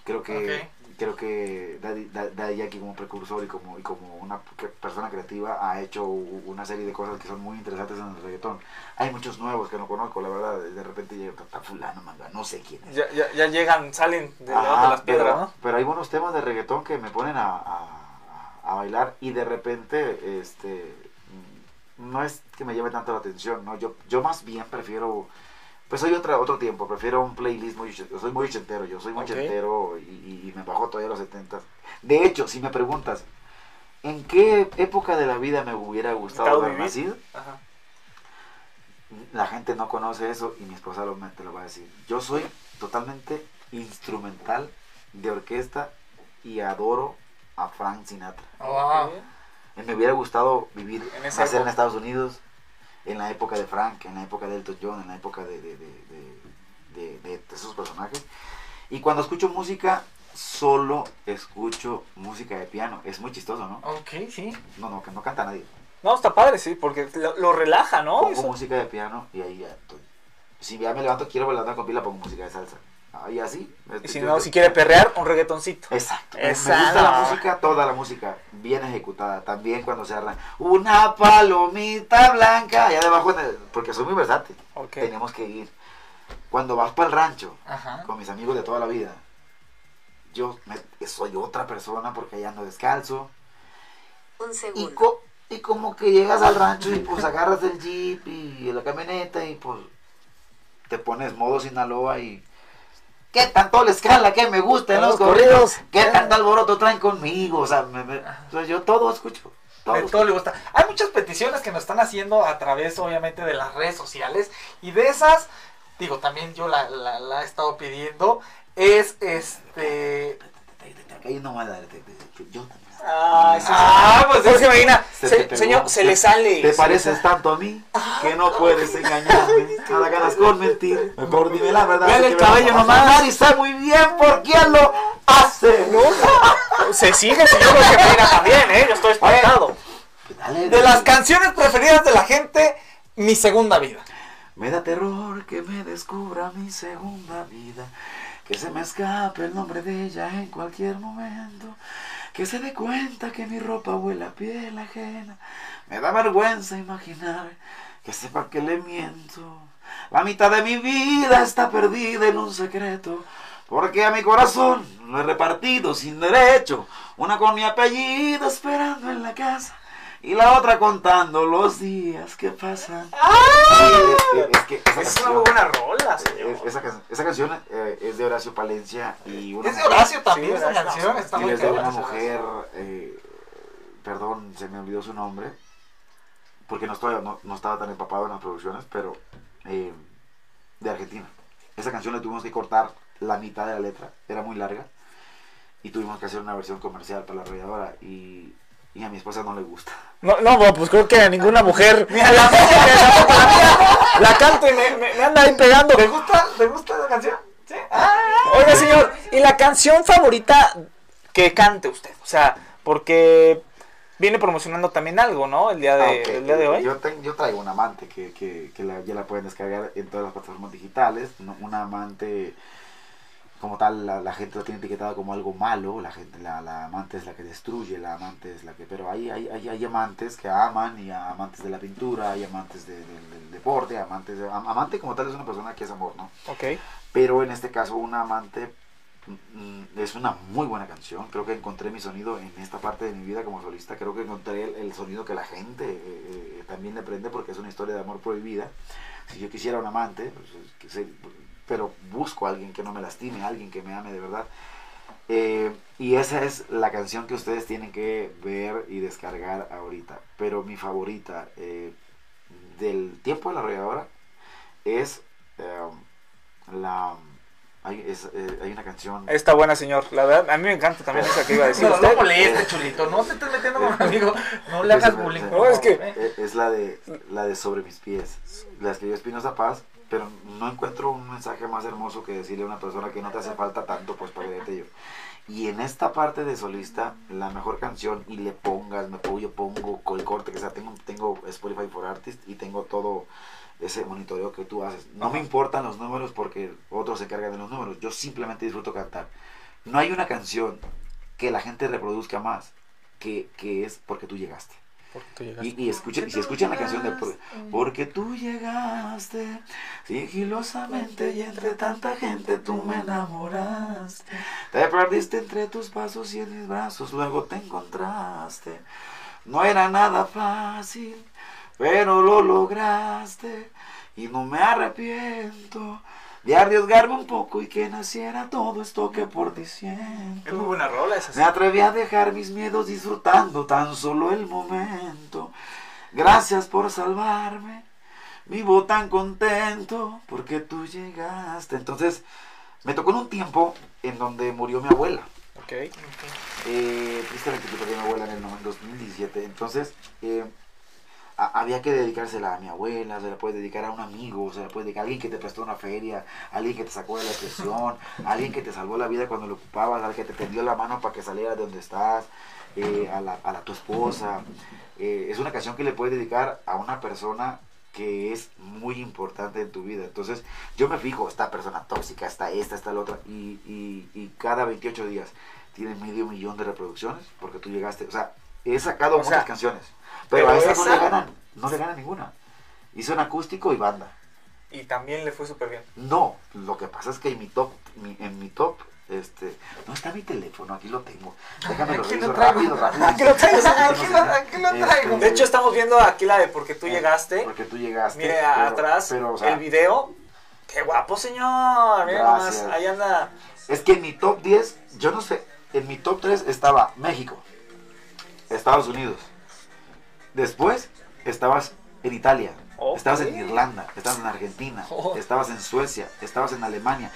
Creo que creo que Daddy, Da- Daddy Yankee como precursor y como, y como una persona creativa ha hecho una serie de cosas que son muy interesantes en el reggaetón. Hay muchos nuevos que no conozco, la verdad. De repente llega "Ta- fulano, manga, no sé quién es. Ya, ya, ya llegan, salen de, Ajá, de las piedras, pero, ¿no? pero hay buenos temas de reggaetón que me ponen a, a- a bailar y de repente este no es que me llame tanto la atención, ¿no? Yo, yo más bien prefiero, pues soy otra, otro tiempo, prefiero un playlist muy, yo soy muy ochentero, yo soy muy Ok. ochentero y, y- me bajo todavía a los 70. De hecho, si me preguntas, ¿en qué época de la vida me hubiera gustado Gustado haber vivir. nacido? Ajá. La gente no conoce eso y mi esposa lo, te lo va a decir. Yo soy totalmente instrumental de orquesta y adoro a Frank Sinatra. Wow. Eh, Me hubiera gustado vivir, En en. Estados Unidos, en la época de Frank, en la época de Elton John, en la época de, de, de- de- de- de esos personajes. Y cuando escucho música, solo escucho música de piano. Es muy chistoso, ¿no? Ok, sí. No, no, que no canta nadie. No, está padre, sí, porque lo, lo relaja, ¿no? Pongo Eso- música de piano y ahí ya estoy. Si ya me levanto, quiero bailar con pila, pongo música de salsa. Ahí así. Y si no, si quiere perrear, un reggaetoncito. Exacto. Me- Me gusta la música, toda la música, bien ejecutada. También cuando se arranca. Una palomita blanca. Ya debajo, en el- porque soy muy versátil. Tenemos que ir. Cuando vas para el rancho, Ajá. con mis amigos de toda la vida, yo me- soy otra persona porque allá ando descalzo. Un Y, segundo. co- y como que llegas al rancho y pues agarras el jeep y la camioneta y pues te pones modo Sinaloa y... ¿Qué tanto les cala que me gustan los Los corridos? corridos. ¿Qué tanto alboroto traen conmigo? O sea, me- me- yo todo escucho. Todo De todo le gusta. Hay muchas peticiones que nos están haciendo a través, obviamente, de las redes sociales. Y de esas, digo, también yo la, la, la he estado pidiendo. Es este. Te- te- te- yo también. Ay, sí, ah, pues Jorge Medina. Se señor, se le sale. Te pareces le tanto a mí que no puedes engañarme. Nada ganas con mentir. Mejor dime la verdad. Vean el cabello nomás. Y sé muy bien por quién lo hace. sale. Se sigue, señor Jorge Medina también, ¿eh? Yo estoy espantado. De las canciones preferidas de la gente, mi segunda vida. Me da terror que me descubra mi segunda vida. Que se me escape el nombre de ella en cualquier momento. Que se dé cuenta que mi ropa huele a piel ajena. Me da vergüenza imaginar que sepa que le miento. La mitad de mi vida está perdida en un secreto. Porque a mi corazón lo he repartido sin derecho. Una con mi apellido esperando en la casa. Y la otra contando los días que pasan. Sí, es que- es que esa Es una canción- buena rola, señor. es- esa, can- esa canción eh, es de Horacio Palencia y una Es de mujer- Horacio también Sí, esa canción, está y muy es de una mujer, eh, perdón, se me olvidó su nombre, porque no, estoy, no, no estaba tan empapado en las producciones, pero eh, de Argentina. Esa canción le tuvimos que cortar la mitad de la letra, era muy larga, y tuvimos que hacer una versión comercial para la arrolladora, y, y a mi esposa no le gusta. No, no, pues creo que a ninguna mujer. Mira, la la, la canto y me, me- me anda ahí pegando. ¿Te gusta, ¿Te gusta la canción? Sí. Oiga, señor, ¿y la canción favorita que cante usted? O sea, porque viene promocionando también algo, ¿no? El día de, Ah, el día de hoy. Yo, ten- yo traigo un amante que, que, que la- ya la pueden descargar en todas las plataformas digitales. Un, un amante, como tal, la, la gente lo tiene etiquetado como algo malo. La gente, la, la amante es la que destruye, la amante es la que. Pero hay, hay, hay, hay amantes que aman y amantes de la pintura, hay amantes de- de- del deporte, amantes de, am- amante como tal es una persona que es amor, ¿no? Ok. Pero en este caso, un amante mm, es una muy buena canción. Creo que encontré mi sonido en esta parte de mi vida como solista. Creo que encontré el, el sonido que la gente eh, eh, también le prende porque es una historia de amor prohibida. Si yo quisiera un amante, pues, que se- pero busco a alguien que no me lastime, a alguien que me ame de verdad. Eh, y esa es la canción que ustedes tienen que ver y descargar ahorita. Pero mi favorita eh, del tiempo de la arrolladora es eh, la... Hay, es, eh, hay una canción... Está buena, señor. La verdad, a mí me encanta también esa que iba a decir No, usted. no moleste, chulito. No te estés metiendo con un amigo. No le hagas Es- bullying. es- ¿eh? Es la de, la de Sobre mis pies. La escribió Espinosa Paz, pero no encuentro un mensaje más hermoso que decirle a una persona que no te hace falta tanto pues para verte yo. Y en esta parte de solista, la mejor canción, y le pongas, me pongo, yo pongo con el corte que sea, tengo, tengo Spotify for Artists y tengo todo ese monitoreo que tú haces. No me importan los números porque otros se encargan de los números. Yo simplemente disfruto cantar. No hay una canción que la gente reproduzca más que, que es porque tú llegaste. Y, y escuchen, y si escuchan la canción de por- Porque tú llegaste sigilosamente y entre tanta gente tú me enamoraste. Te perdiste entre tus pasos y en mis brazos, luego te encontraste. No era nada fácil, pero lo lograste y no me arrepiento de arriesgarme un poco y que naciera todo esto que por ti siento. Es muy buena rola esa. Me atreví a dejar mis miedos disfrutando tan solo el momento. Gracias por salvarme. Vivo tan contento porque tú llegaste. Entonces, me tocó en un tiempo en donde murió mi abuela. Ok. Eh, tristemente yo perdí a mi abuela en el no- 2017. Entonces, eh, a- había que dedicársela a mi abuela, se la puede dedicar a un amigo, se la puede dedicar a alguien que te prestó una feria, a alguien que te sacó de la depresión, a alguien que te salvó la vida cuando lo ocupabas, al que te tendió la mano para que salieras de donde estás, eh, a, la, a la- tu esposa. Eh, es una canción que le puedes dedicar a una persona que es muy importante en tu vida. Entonces, yo me fijo, esta persona tóxica, está esta, está la otra, y, y, y cada 28 días tiene medio millón de reproducciones porque tú llegaste. O sea, he sacado O muchas sea, canciones, pero, pero a esa no le ganan, no le ganan ninguna. Hizo en acústico y banda. Y también le fue súper bien. No, lo que pasa es que en mi top, mi- en mi top, este, no está mi teléfono, aquí lo tengo. Déjame lo Aquí lo reviso traigo. rápido, rápido. Aquí lo traigo, aquí lo- aquí lo traigo. De hecho, estamos viendo aquí la de Porque tú Eh, llegaste. Porque tú llegaste. Mire pero- atrás pero, o sea, el video. ¡Qué guapo, señor! Mira nomás, ahí anda. Es que en mi top 10, yo no sé, en mi top 3 estaba México, Estados Unidos. Después estabas en Italia, estabas en Irlanda, estabas en Argentina, Oh. estabas en Suecia, estabas en Alemania.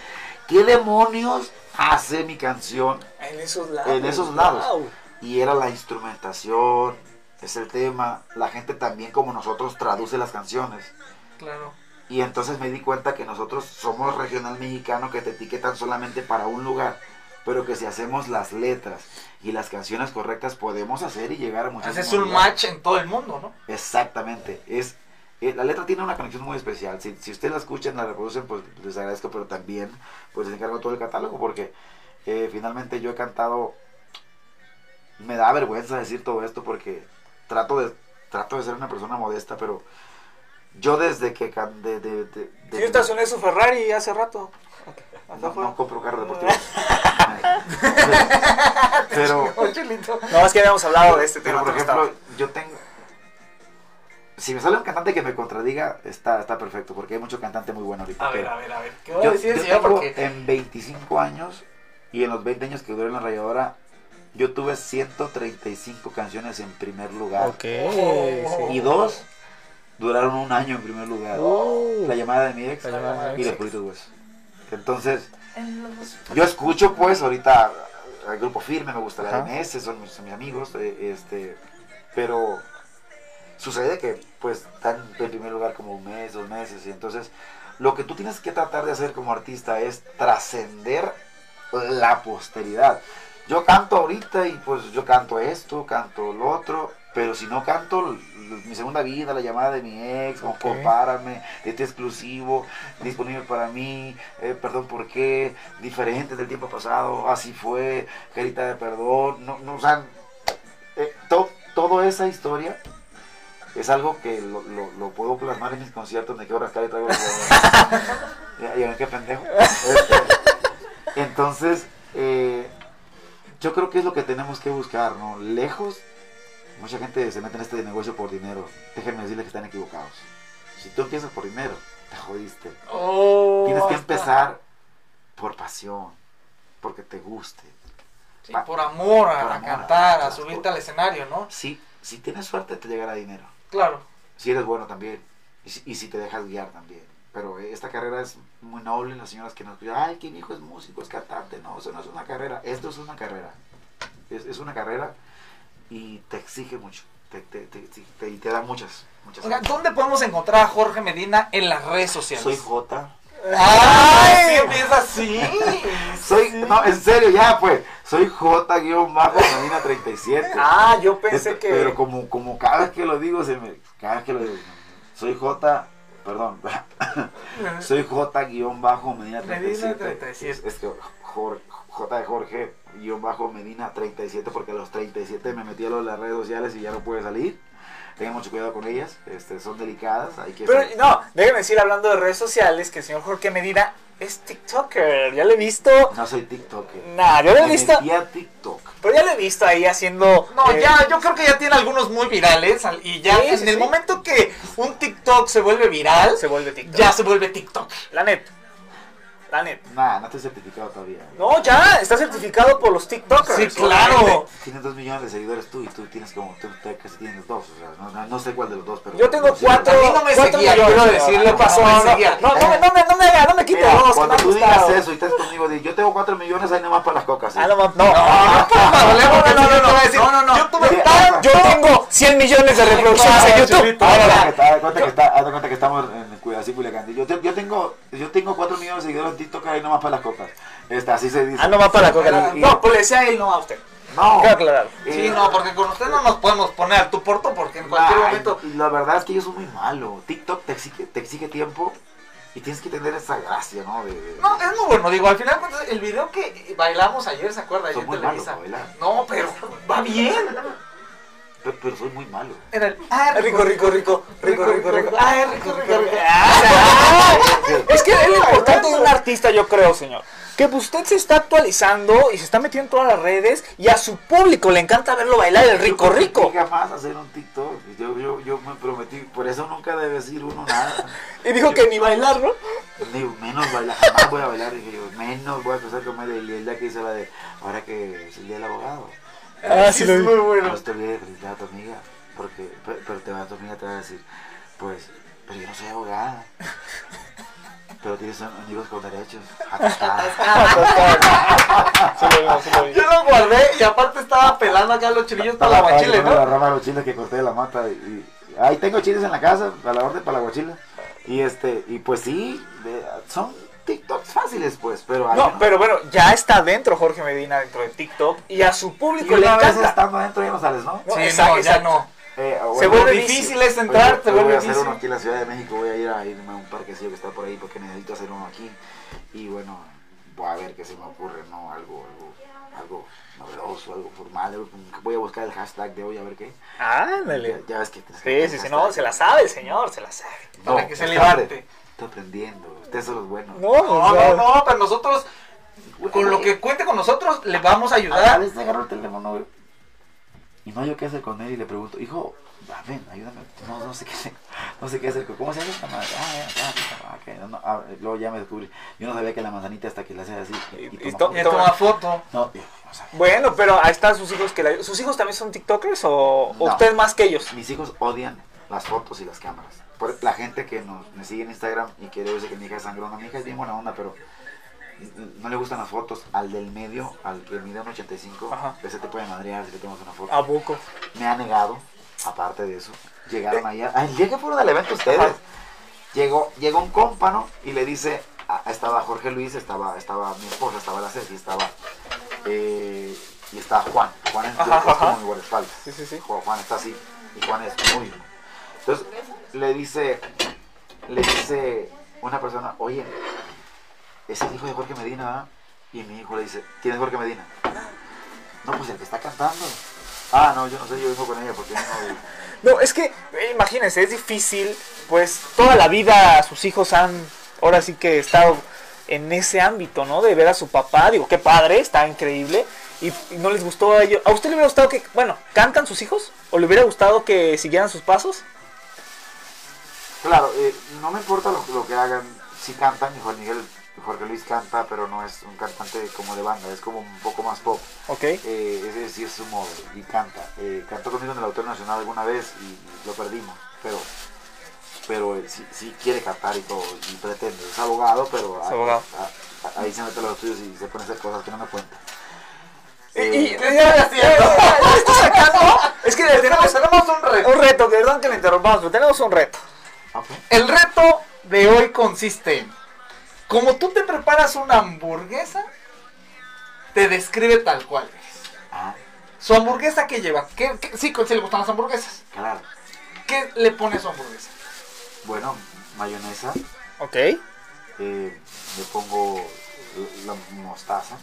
¿Qué demonios hace mi canción En esos lados. en esos lados? Wow. Y era la instrumentación, es el tema. La gente también como nosotros traduce las canciones. Claro. Y entonces me di cuenta que nosotros somos regional mexicano que te etiquetan solamente para un lugar, pero que si hacemos las letras y las canciones correctas podemos hacer y llegar a muchos Haces un match en todo el mundo, ¿no? Exactamente, es eh, la letra tiene una conexión muy especial. Si, si ustedes la escuchan, la reproducen, pues les agradezco, pero también pues les encargo todo el catálogo porque eh, finalmente yo he cantado. Me da vergüenza decir todo esto porque trato de trato de ser una persona modesta, pero yo desde que can- de, de, de- de- Yo estacioné su Ferrari hace rato. no, no compro carro deportivo. pero No, es que habíamos hablado de este pero tema. por tú no ejemplo, yo tengo si me sale un cantante que me contradiga, está, está perfecto, porque hay mucho cantante muy bueno ahorita. A ver, pero a ver, a ver. ¿Qué va a yo, decir yo señor? tengo Porque en 25 años y en los 20 años que duré en la rayadora, yo tuve 135 canciones en primer lugar. Ok, Y dos duraron un año en primer lugar. Oh. La llamada de mi ex La llamada de mi y los puritos yo escucho pues ahorita al grupo firme, me gusta la. MS, son mis, son mis amigos, eh, este, pero sucede que pues están en primer lugar como un mes, dos meses, y entonces lo que tú tienes que tratar de hacer como artista es trascender la posteridad. Yo canto ahorita y pues yo canto esto, canto lo otro, pero si no canto mi segunda vida, la llamada de mi ex, o Ok. compárame, este exclusivo, disponible para mí, eh, perdón por qué, diferente del tiempo pasado, así fue, carita de perdón, no, no, o sea, eh, to- toda esa historia es algo que lo, lo- lo puedo plasmar en mis conciertos, me quedo rascar y traigo los ya, qué pendejo. Este, entonces, eh, yo creo que es lo que tenemos que buscar, ¿no? Lejos Mucha gente se mete en este negocio por dinero. Déjenme decirles que están equivocados. Si tú empiezas por dinero, te jodiste. Oh, Tienes que empezar por pasión, porque te guste. Sí, Pa- por amor a, por a amor, cantar, a subirte al escenario, ¿no? Si, si tienes suerte, te llegará dinero. Claro. Si eres bueno también. Y si, y si te dejas guiar también. Pero esta carrera es muy noble. Las señoras que nos cuidan, ay, que mi hijo es músico, es cantante. No, eso no es una carrera. Esto es una carrera. Es, es una carrera y te exige mucho. Te, te, te, te- te- y te da muchas, muchas Oiga. ¿dónde podemos encontrar a Jorge Medina en las redes sociales? Soy J. ¡Ay! Empieza así. Soy, no, en serio, ya pues. Soy J-Medina 37. Ah, yo pensé que. Pero como, como cada vez que lo digo, se me. Cada vez que lo digo. Soy J. Perdón. soy J-Medina 37. 37. Es, es que J de Jorge guion bajo Medina 37 porque a los 37 me metí a lo de las redes sociales y ya no pude salir. Tengan mucho cuidado con ellas, este, son delicadas, hay que Pero ser- no, déjeme decir, hablando de redes sociales, que el señor Jorge Medina es TikToker. Ya lo he visto. No soy TikToker. Nah, yo lo he visto. a TikTok. Pero ya lo he visto ahí haciendo. No, eh, ya, yo creo que ya tiene algunos muy virales al- y ya Sí, en sí, el sí. momento que un TikTok se vuelve viral, Se vuelve TikTok. ya se vuelve TikTok. La neta. La neta. Nah, no estoy certificado todavía. No, ya, está certificado por los TikTokers. Sí, claro. Tienes dos millones de seguidores tú y tú tienes como, tú, casi tienes dos, o sea, no, no, no sé cuál de los dos, pero... Yo tengo cuatro. A mí no me cuatro seguía, millones, quiero decirle, ¿Qué pasó? no No, no, no, me- no, me- no me haga, no me quite Mira, dos, que cuando tú digas eso y estés conmigo, yo tengo cuatro millones ahí nomás para las cocas. Ah, no, no, no, No, no, no, no, no, no, no. Yo ah, tengo 100 millones de reproducciones en YouTube. Ahora, cuenta que- estamos en Cuidasí, Culiacán. Yo, te- yo tengo yo tengo 4 millones de seguidores TikTok ahí nomás para las cocas. Esta, así se dice. Ah, no va para la coca. Y- No, pues le decía a él, no a usted. No. Quiero aclarar. Sí, Eh, no, porque con usted no nos podemos poner a tu porto porque en cualquier Ay, momento... y la verdad es que yo soy muy malo. TikTok te exige, te exige tiempo y tienes que tener esa gracia, ¿no? De, de- No, es muy bueno, digo, al final el video que bailamos ayer, ¿se acuerda? Malo Televisa. No, pero va bien. Pero, pero soy muy malo. Era el... Ah, Rico, rico, rico, rico, rico, rico. Ah, rico, rico, rico. Ah, Es que es lo importante de un artista, yo creo, señor. Que pues usted se está actualizando y se está metiendo en todas las redes y a su público le encanta verlo bailar el rico Yo rico. jamás hacer un TikTok. Yo, yo, yo me prometí, por eso nunca debe decir uno nada. Y dijo que ni bailar, ¿no? Digo, menos bailar, jamás voy a bailar. Dije yo, menos voy a empezar a comer. El día que hice la de, ahora que es el día del abogado. Ah, sí lo vi. muy bueno. No te olvides de felicitar a tu amiga. Porque, pero, pero te va, tu amiga te va a decir, pues, pero yo no soy abogada. Pero tienes amigos con derechos. Sí lo vi, sí lo vi. Yo lo guardé y aparte estaba pelando acá los chilillos para la guachile, La ¿no? rama de los chiles que corté de la mata. Y, y- ahí tengo chiles en la casa, a la orden para la guachila. Y este, y pues sí, de- son TikToks fáciles, pues, pero No, unos- pero bueno, ya está dentro Jorge Medina dentro de TikTok y a su y público le una vez encanta. estando adentro ya no sales, ¿no? No, Sí, exacto, no, ya exacto. no. Eh, Se bueno, vuelve difícil es entrar, te hoy voy vuelve a hacer difícil. uno aquí en la Ciudad de México, voy a ir a irme a un parquecillo que está por ahí porque necesito hacer uno aquí. Y bueno, voy a ver qué se me ocurre, ¿no? Algo, algo, algo novedoso, algo formal. algo voy a buscar el hashtag de hoy a ver qué. Ándale. Ya, ya ves que Sí, sí, sí, no, se la sabe el señor, se la sabe. Para que se levante. Estoy aprendiendo. Ustedes son los buenos. No, No, o sea, no, no, pero nosotros, con lo que cuente con nosotros, le vamos a A ayudar. veces agarro el teléfono, güey. Y no yo qué hacer con él y le pregunto, hijo, ah, ven, ayúdame. No, no sé qué hacer. No sé qué hacer. ¿Cómo se hace esta madre? Ah, ya, ya, ya, ok, no, no, ah, luego ya me descubrí. Yo no sabía que la manzanita hasta que la hace así. Y, Y- y toma to- foto. Y toma foto. No, yo no sabía. Bueno, pero ahí están sus hijos que la- sus hijos también son TikTokers o, o No. usted más que ellos. Mis hijos odian las fotos y las cámaras. Por la gente que nos, me sigue en Instagram y que dice que mi hija es sangrona, mi hija es bien buena onda, pero no le gustan las fotos. Al del medio, al que mide un 85, Ajá. ese te puede madrear si le tomas una foto. A buco. me ha negado, aparte de eso. Llegaron allá, ah, el día que fueron al evento ustedes, Ajá. llegó, llegó un compa, ¿no? Y le dice, ah, estaba Jorge Luis, estaba, estaba mi esposa, estaba la Ceci, estaba, eh, y estaba Juan. Juan es, Ajá, es como mi guardaespaldas. Sí, sí, sí. Juan, Juan está así, y Juan es muy... Entonces, le dice, le dice una persona, oye, es el hijo de Jorge Medina, ¿verdad? Y mi hijo le dice, ¿quién es Jorge Medina? No, pues el que está cantando. Ah, no, yo no sé, yo vengo con ella porque no... No, es que, eh, imagínense, es difícil, pues toda la vida sus hijos han, ahora sí que estado en ese ámbito, ¿no? De ver a su papá, digo, qué padre, está increíble. y, y no les gustó a ellos. ¿A usted le hubiera gustado que, bueno, cantan sus hijos? ¿O le hubiera gustado que siguieran sus pasos? Claro, eh, no me importa lo, lo que hagan, si cantan, y Juan Miguel, Jorge Luis canta, pero no es un cantante como de banda, es como un poco más pop. Ok. Eh, ese sí es su modo, y canta. Eh, cantó conmigo en el Autor Nacional alguna vez y lo perdimos, pero pero él sí, sí quiere cantar y todo, y pretende. Es abogado, pero Es ahí- abogado. a- a- ahí se mete a los estudios y se pone a hacer cosas que no me cuenta. Y- Eh, y- está sacando. Es que tenemos, tenemos un reto. un reto, perdón que le interrumpamos, pero tenemos un reto. El reto de hoy consiste en, como tú te preparas una hamburguesa, te describe tal cual es. Ah, Su hamburguesa que lleva, ¿Qué, qué- sí, sí le gustan las hamburguesas. claro. ¿Qué le pone a su hamburguesa? Bueno, mayonesa. Ok. eh, le pongo la mostaza.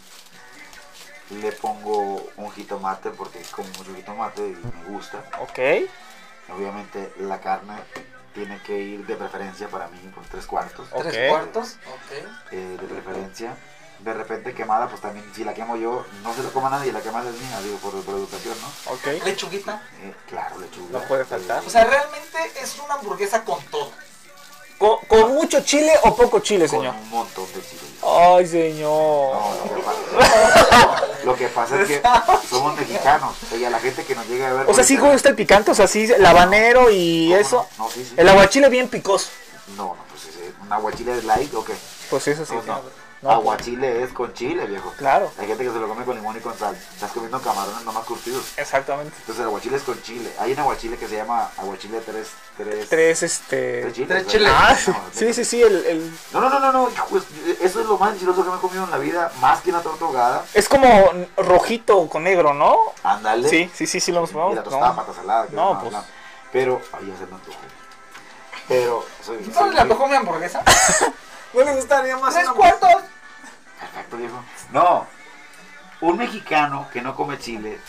Le pongo un jitomate porque como mucho jitomate y me gusta. Ok. Obviamente la carne tiene que ir de preferencia para mí por tres cuartos. ¿Tres cuartos? Ok. eh, de preferencia. De repente quemada, pues también si la quemo yo, no se la coma nadie, la quemada es mía, digo, por, por educación, ¿no? Ok. Lechuguita. Eh, claro, lechuga. No puede faltar. O sea, realmente es una hamburguesa con todo. ¿Con, con mucho chile o poco chile, con señor? un montón de chile. Ay, señor. No, lo que pasa, lo que pasa es que somos mexicanos y a la gente que nos llega a ver... O sea, sí gusta el picante, o sea, sí, el habanero y ¿Cómo eso. No, no, sí, sí. El aguachile bien picoso. No, no, pues ese, un aguachile de light o qué? Pues eso sí. Pues no. No, aguachile es con chile, viejo. Claro. Hay gente que se lo come con limón y con sal. Estás comiendo camarones nomás curtidos. Exactamente. Entonces el aguachile es con chile. Hay un aguachile que se llama aguachile tres... Tres, Tres, este... tres chiles. tres ¿verdad? chiles. Ah, No, sí, sí, sí, el, el- No, no, no, no, no, pues, eso es lo más delicioso que me he comido en la vida, más que una torta ahogada. Es como rojito con negro, ¿no? Ándale. Sí, sí, sí, sí lo hemos Y probado. la tostada No. pata salada. que No, es pues. Pero, ay, ya se me antojó. Pero, soy, ¿No soy le antojó mi hamburguesa? ¿No le gustaría más ¿Tres cuartos? Perfecto, viejo. No, un mexicano que no come chile.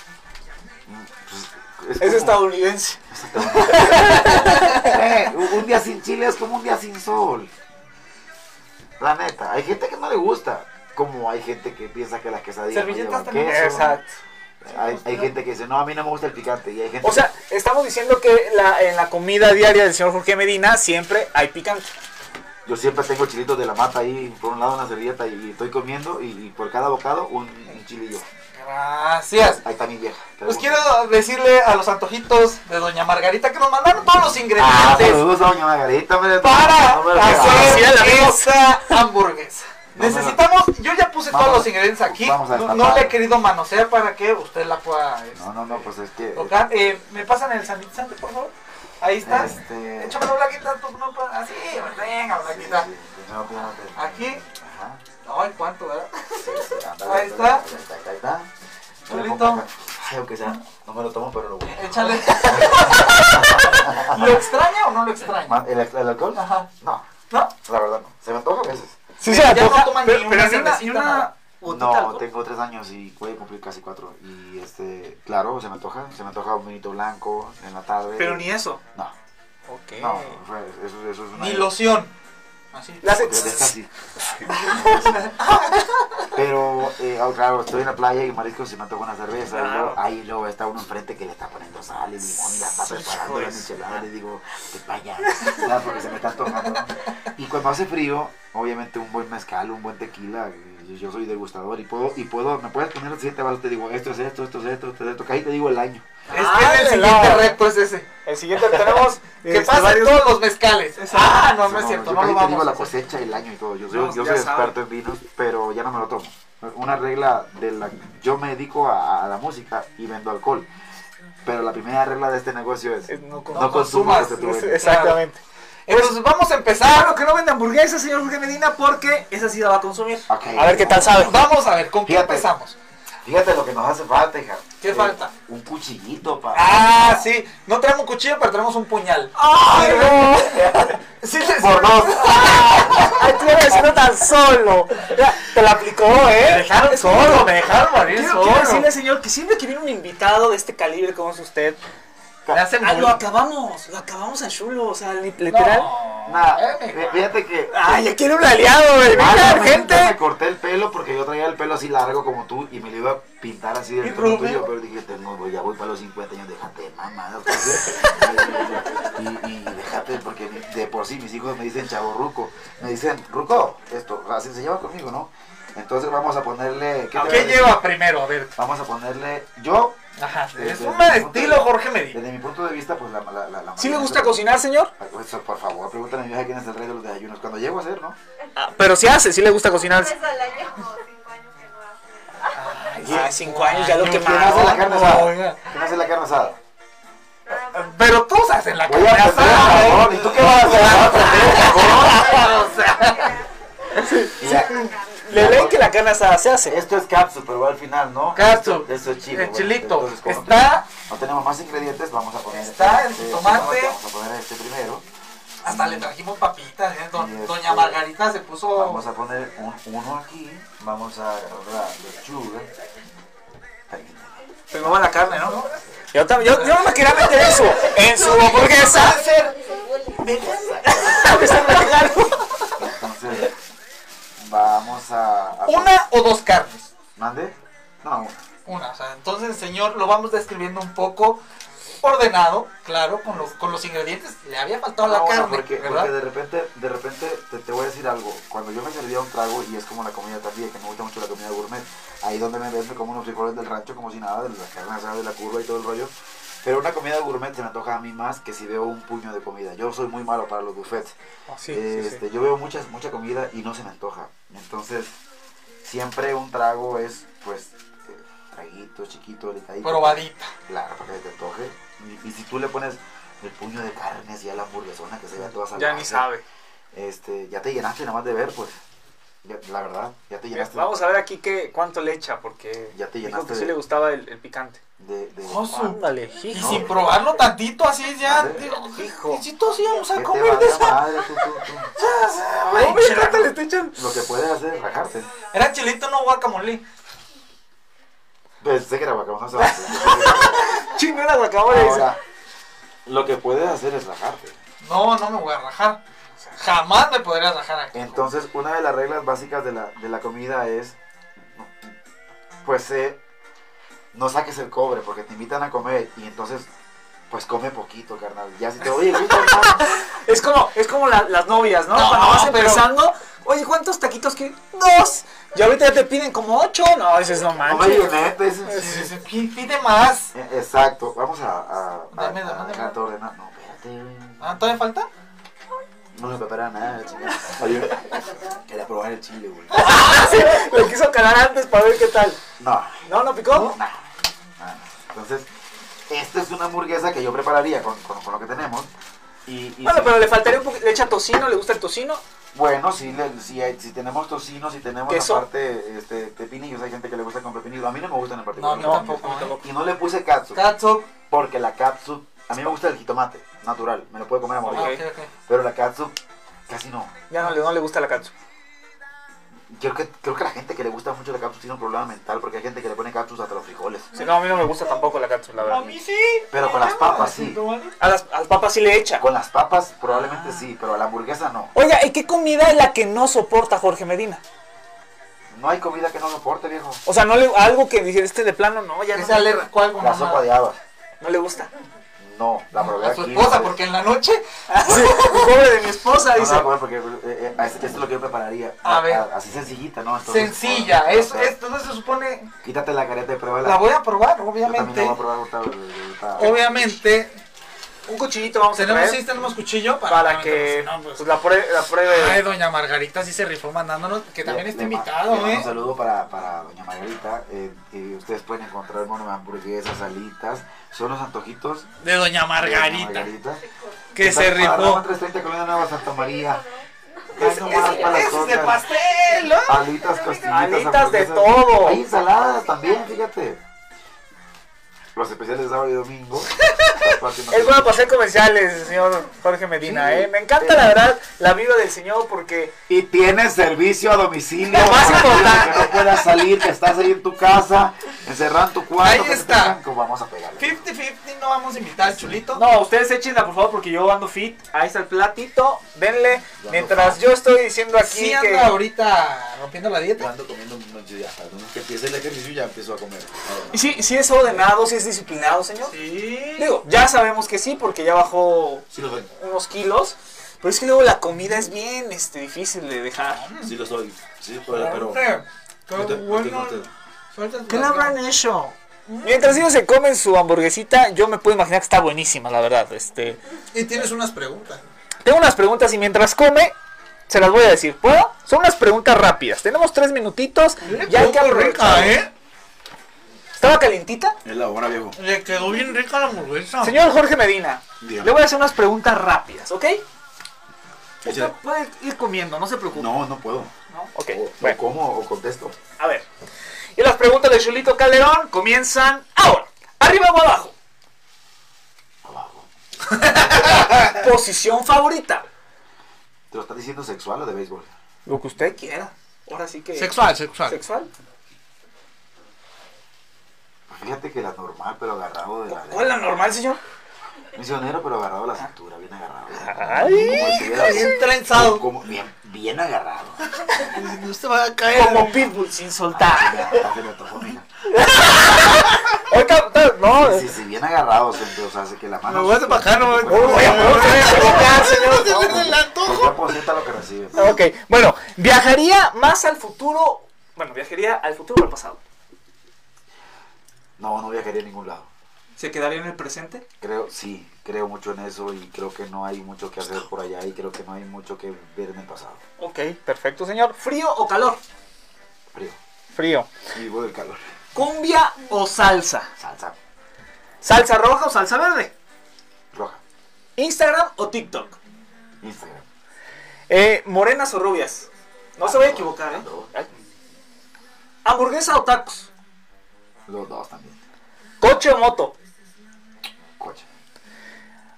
mm, pues, Es como- estadounidense. Eh, un- día sin chile es como un día sin sol. La neta, hay gente que no le gusta. Como hay gente que piensa que las quesadillas no Servilletas llevan también. queso. Exacto. Hay, hay gente que dice, no, a mí no me gusta el picante. Y hay gente O sea, estamos diciendo que la, en la comida diaria del señor Jorge Medina siempre hay picante. Yo siempre tengo chilitos de la mata ahí, por un lado una servilleta y estoy comiendo y, y por cada bocado un, un chilillo. Gracias. Ahí está mi vieja. Pues quiero decirle a los antojitos de Doña Margarita que nos mandaron todos los Ah, ingredientes saludos a doña Margarita, hombre. para No me hacer esa hamburguesa. No me Necesitamos, yo ya puse Vamos- todos los ingredientes aquí. vamos a No, no le he querido manosear para que usted la pueda este, No, no, no, pues es que... tocar. Eh, ¿Me pasan el sanitizante, por favor? Ahí está. Este... Échamelo, Blaquita. tú no Así, venga, Blaquita. No, no, no, Aquí. Ajá. Ay, ¿cuánto, verdad? Sí, sí, ándale, Ahí está. Ahí está, ahí está. No Chulito. Ay, aunque sea, no me lo tomo, pero lo voy a... Échale. ¿Lo extraña o no lo extraña? ¿El, el alcohol? Ajá. No, ¿No? la verdad no. Se me antoja a veces. Sí, Ya se no antoja, toman pero, ni pero una, ni una No, tengo tres años y voy a cumplir casi cuatro. Y este, claro, se me antoja. Se me antoja un vinito blanco en la tarde. Pero ni eso. No, Ok. no, eso, eso es una... Ni loción. Así. La. Pero, eh, oh, claro, estoy en la playa y mariscos se me antoja una cerveza. y Claro. luego, ahí luego está uno enfrente que le está poniendo sal y limón y la está preparando la michelada. Y le digo, te vaya, porque se me está antojando. ¿no? Y cuando hace frío, obviamente un buen mezcal, un buen tequila. Yo soy degustador y puedo, y puedo, me puedes poner los siete vasos, te digo, esto es esto, esto es esto, esto es esto, que ahí te digo el año. Es Ah, que el siguiente reto es ese. El siguiente tenemos Que este, pasen varios- todos los mezcales. Ah, no, no es cierto, yo no casi lo te vamos digo la cosecha, el año y todo. Yo soy, No, yo soy sabe. experto en vinos, pero ya no me lo tomo. Una regla de la... Yo me dedico a, a la música y vendo alcohol. Pero la primera regla de este negocio es... Eh, no no, con- no consumas consumas, lo que tú es- vendes. Exactamente. Entonces vamos a Claro empezar. que no vende hamburguesas, señor Jorge Medina, porque esa sí la va a consumir. Ok. A ver qué tal sabe. Vamos a ver, ¿con qué empezamos? Fíjate lo que nos hace falta, hija. ¿Qué Eh, falta? Un cuchillito para... Ah, sí. No traemos un cuchillo, pero traemos un puñal. ¡Ay, no! Sí, sí, sí. Por dos. ¡Ay, tú eres no tan solo! Ya, Te la aplicó, ¿eh? Me dejaron solo, me dejaron morir Quiero, solo. quiero decirle, señor, que siempre que viene un invitado de este calibre como es usted, Hacen ah, lo acabamos, lo acabamos a chulo, o sea, li- literal. No, Nah, eh, fí- fíjate que... Ay, ya quiere un aliado, güey. Ah, no, gente. Me corté el pelo porque yo traía el pelo así largo como tú y me lo iba a pintar así del tuyo, pero dije, tengo, voy- ya voy para los 50 años, déjate, mamá. y, y déjate, porque de por sí mis hijos me dicen chavo ruco. Me dicen, ruco, esto, así se lleva conmigo, ¿no? Entonces vamos a ponerle... ¿Qué a decir? lleva primero? A ver. Vamos a ponerle, yo... Ajá, es un estilo Jorge Medina. Desde mi punto de vista, pues la... la, la, la ¿Sí le gusta cocinar, señor? Pues, por favor, pregúntale a mi vieja quién es el rey de los desayunos. Cuando llego a hacer, ¿no? Ah, pero sí hace, sí le gusta cocinar. Ya, cinco años, ya lo ¿Quién quemaron. hace la carne asada? ¿Quién hace la carne asada? Pero tú haces la Voy carne a aprender, asada. cabrón. ¿Y tú qué vas a hacer? O sea, Le leen que la carne asada se hace. Esto es catsup, pero va al final, ¿no? Catsup. Esto es chile. El bueno, chilito. entonces, como Está- No tenemos más ingredientes, vamos a poner... Está este, el tomate. Vamos a poner este primero. Hasta le trajimos papitas, ¿eh? Y este- Doña Margarita se puso. Vamos a poner un, uno aquí. Vamos a agarrar la lechuga. Primero la carne, ¿no? Yo, tam- yo, yo no me quería meter eso en su hamburguesa. Entonces, vamos a... a- ¿Una o dos carnes? ¿Mande? No, una. Una, o sea, entonces, señor, lo vamos describiendo un poco ordenado, claro, con los, con los ingredientes. Le había faltado la bueno, carne, porque, ¿verdad? porque de repente, de repente te, te voy a decir algo. Cuando yo me servía un trago, y es como la comida también, que me gusta mucho la comida gourmet, ahí donde me ves me como unos frijoles del rancho como si nada, de la carne asada de la curva y todo el rollo. Pero una comida gourmet se me antoja a mí más que si veo un puño de comida. Yo soy muy malo para los buffets. Ah, sí, sí, Este, Yo veo muchas, mucha comida y no se me antoja. Entonces, siempre un trago es, pues, eh, traguito, chiquito, delicadito. Probadita. Claro, para que te antoje. Y, y si tú le pones el puño de carne así a la hamburguesona que se vea toda salvaje. Ya ni sabe. Este, ya te llenaste nada más de ver, pues. Ya- la verdad, ya te llenaste. Vamos a ver aquí qué, cuánto le echa, porque Ya te dijo llenaste que sí de- le gustaba el, el picante. De, de. Ándale, Y hijo. sin probarlo tantito, así ya. Digo, hijo. Y si todos íbamos a comer de esa. madre, tú, tú, tú. Ay, No. Lo que puedes hacer es rajarte. Era chilito, no guacamole. Pensé que era guacamole. Chingo la guacamole. Ahora, lo que puedes hacer es rajarte. No, no me voy a rajar. Jamás me podría rajar aquí. Entonces, una de las reglas básicas de la, de la comida es, pues, eh, no saques el cobre porque te invitan a comer y entonces, pues, come poquito, carnal. Ya si te oye, gusta, Es como, es como la- las novias, ¿no? No, Cuando vas pero- empezando, oye, ¿cuántos taquitos que Dos. Y ahorita ya te piden como ocho. No, dices, no no manches. Sí, sí, sí, Pide más. Eh, Exacto, vamos a, a, a, Dame, a- dame, a dame. dejar todo ordenado. No, espérate, güey. Ah, ¿todavía falta? no me prepara nada, chingada. Oye, quería probar el chile, güey. Lo quiso calar antes para ver qué tal. No, ¿No, no picó? Nada, nada. Entonces, esta es una hamburguesa que yo prepararía con, con, con lo que tenemos. Y, y Bueno, si- pero le faltaría un poquito. ¿Le echa tocino? ¿Le gusta el tocino? Bueno, si, le- si, hay- si tenemos tocino, si tenemos ¿Queso? aparte este, pepinillos, hay gente que le gusta con pepinillos. A mí no me gustan en No, particular. mí los tampoco. Y no le puse catsup, Catsup. porque la catsup, a mí me gusta el jitomate, natural, me lo puedo comer a morir. Pero la catsup, casi no. Ya no le, no le gusta la katsu. Creo que, creo que la gente que le gusta mucho la catsup tiene un problema mental, porque hay gente que le pone catsup hasta los frijoles. Sí, no, a mí no me gusta tampoco la katsu, la A verdad. mí sí. Pero con las papas sí. A las, a las papas sí le echa. Con las papas probablemente sí, pero a la hamburguesa no. Oiga, ¿y qué comida es la que no soporta Jorge Medina? No hay comida que no soporte, viejo. O sea, no le, algo que dijera este de plano, no, ya no, a algo La mamá. sopa de habas. no le gusta. No, la probé A su aquí. esposa, ¿no? porque en la noche. Sí, pobre de mi esposa, No, dice. no, bueno, porque eh, eh, esto es lo que yo prepararía. A ver. Así sencillita, ¿no? Entonces, Sencilla. o Es, sea, es- entonces se supone. Quítate la careta y pruébala. La voy a probar, Yo también obviamente. la voy a probar ahorita. Obviamente. Un cuchillito vamos a Tenemos, traer sí, tenemos cuchillo para, para que no, pues- pues, la, prue- la pruebe. Ay, doña Margarita sí se rifó mandándonos, que también Le- está le invitado, le ¿eh? Un saludo para, para doña Margarita. Eh, eh, ustedes pueden encontrar bueno, hamburguesas, alitas. Son los antojitos De doña de doña Margarita. Margarita. Que se rifó. Roma 330 Colonia Nueva Santa María. Es, es- es de pastel, ¿no? Alitas, costillitas, Alitas de todo. Hay ensaladas también, fíjate. Los especiales de sábado y domingo. Es bueno para hacer comerciales, señor Jorge Medina, Sí. ¿eh? Me encanta, la verdad, la vida del señor porque... Y tienes servicio a domicilio. Lo más importante. Que no puedas salir, que estás ahí en tu casa, encerrado en tu cuarto. Ahí que está. tengan, como vamos a pegarle. 50-50 no vamos a invitar al chulito. No, ustedes échenla por favor porque yo ando fit. Ahí está el platito. Denle. Mientras yo estoy diciendo aquí Sí que. anda ahorita rompiendo la dieta. ando comiendo ya. Que empiece el ejercicio ya empiezo a comer. ¿Y sí, sí es ordenado, sí es disciplinado, señor? Sí. Digo, ya sabemos que sí porque ya bajó Sí lo soy. unos kilos. Pero es que luego la comida es bien este, difícil de dejar. Sí lo soy. Sí, pero... pero te- bueno. no te- ¿Qué le habrán hecho? Mientras ellos se comen su hamburguesita, yo me puedo imaginar que está buenísima, la verdad. Este, Y tienes unas preguntas. tengo unas preguntas y mientras come, se las voy a decir. ¿Puedo? Son unas preguntas rápidas. Tenemos tres minutitos. Ya hay que aprovechar. ¿eh? ¿Estaba calientita? Es la hora, viejo. Le quedó bien rica la hamburguesa. Señor Jorge Medina, Dígame. le voy a hacer unas preguntas rápidas, ¿ok? Usted Échale. puede ir comiendo, no se preocupe. No, no puedo. ¿no? Ok, O, bueno. o como o contesto. A ver. Y las preguntas de Chulito Calderón comienzan ahora. ¿Arriba o abajo? Abajo. Posición favorita. ¿Te lo estás diciendo sexual o de béisbol? Lo que usted quiera. Ahora sí que. Sexual, sexual. ¿Sexual? Fíjate que la normal, pero agarrado de la... ¿Cuál es la normal, señor? Misionero, pero agarrado de la cintura, bien agarrado. Ay, Como si bien trenzado. Como, bien, bien agarrado. No se va a caer. Como pitbull sin soltar. Hasta se me antojó, mija. Oiga, no. Sí, sí, bien agarrado, siempre, o sea, hace que la mano... Me voy a acá, no me Voy a voy a provocar, señor. Sienta lo que recibe. Ok, bueno, ¿viajaría más al futuro? Bueno, ¿viajaría al futuro o al pasado? No, no viajaría a ningún lado. ¿Se quedaría en el presente? Creo, sí, creo mucho en eso y creo que no hay mucho que hacer por allá y creo que no hay mucho que ver en el pasado. Ok, perfecto, señor. ¿Frío o calor? Frío. Frío. Vivo del calor. ¿Cumbia o salsa? Salsa ¿Salsa roja o salsa verde? roja. ¿Instagram o TikTok? Instagram. Eh, ¿Morenas o rubias? No se vaya a equivocar, ¿eh? ¿Hamburguesa o tacos? Los dos también. ¿Coche o moto? Coche.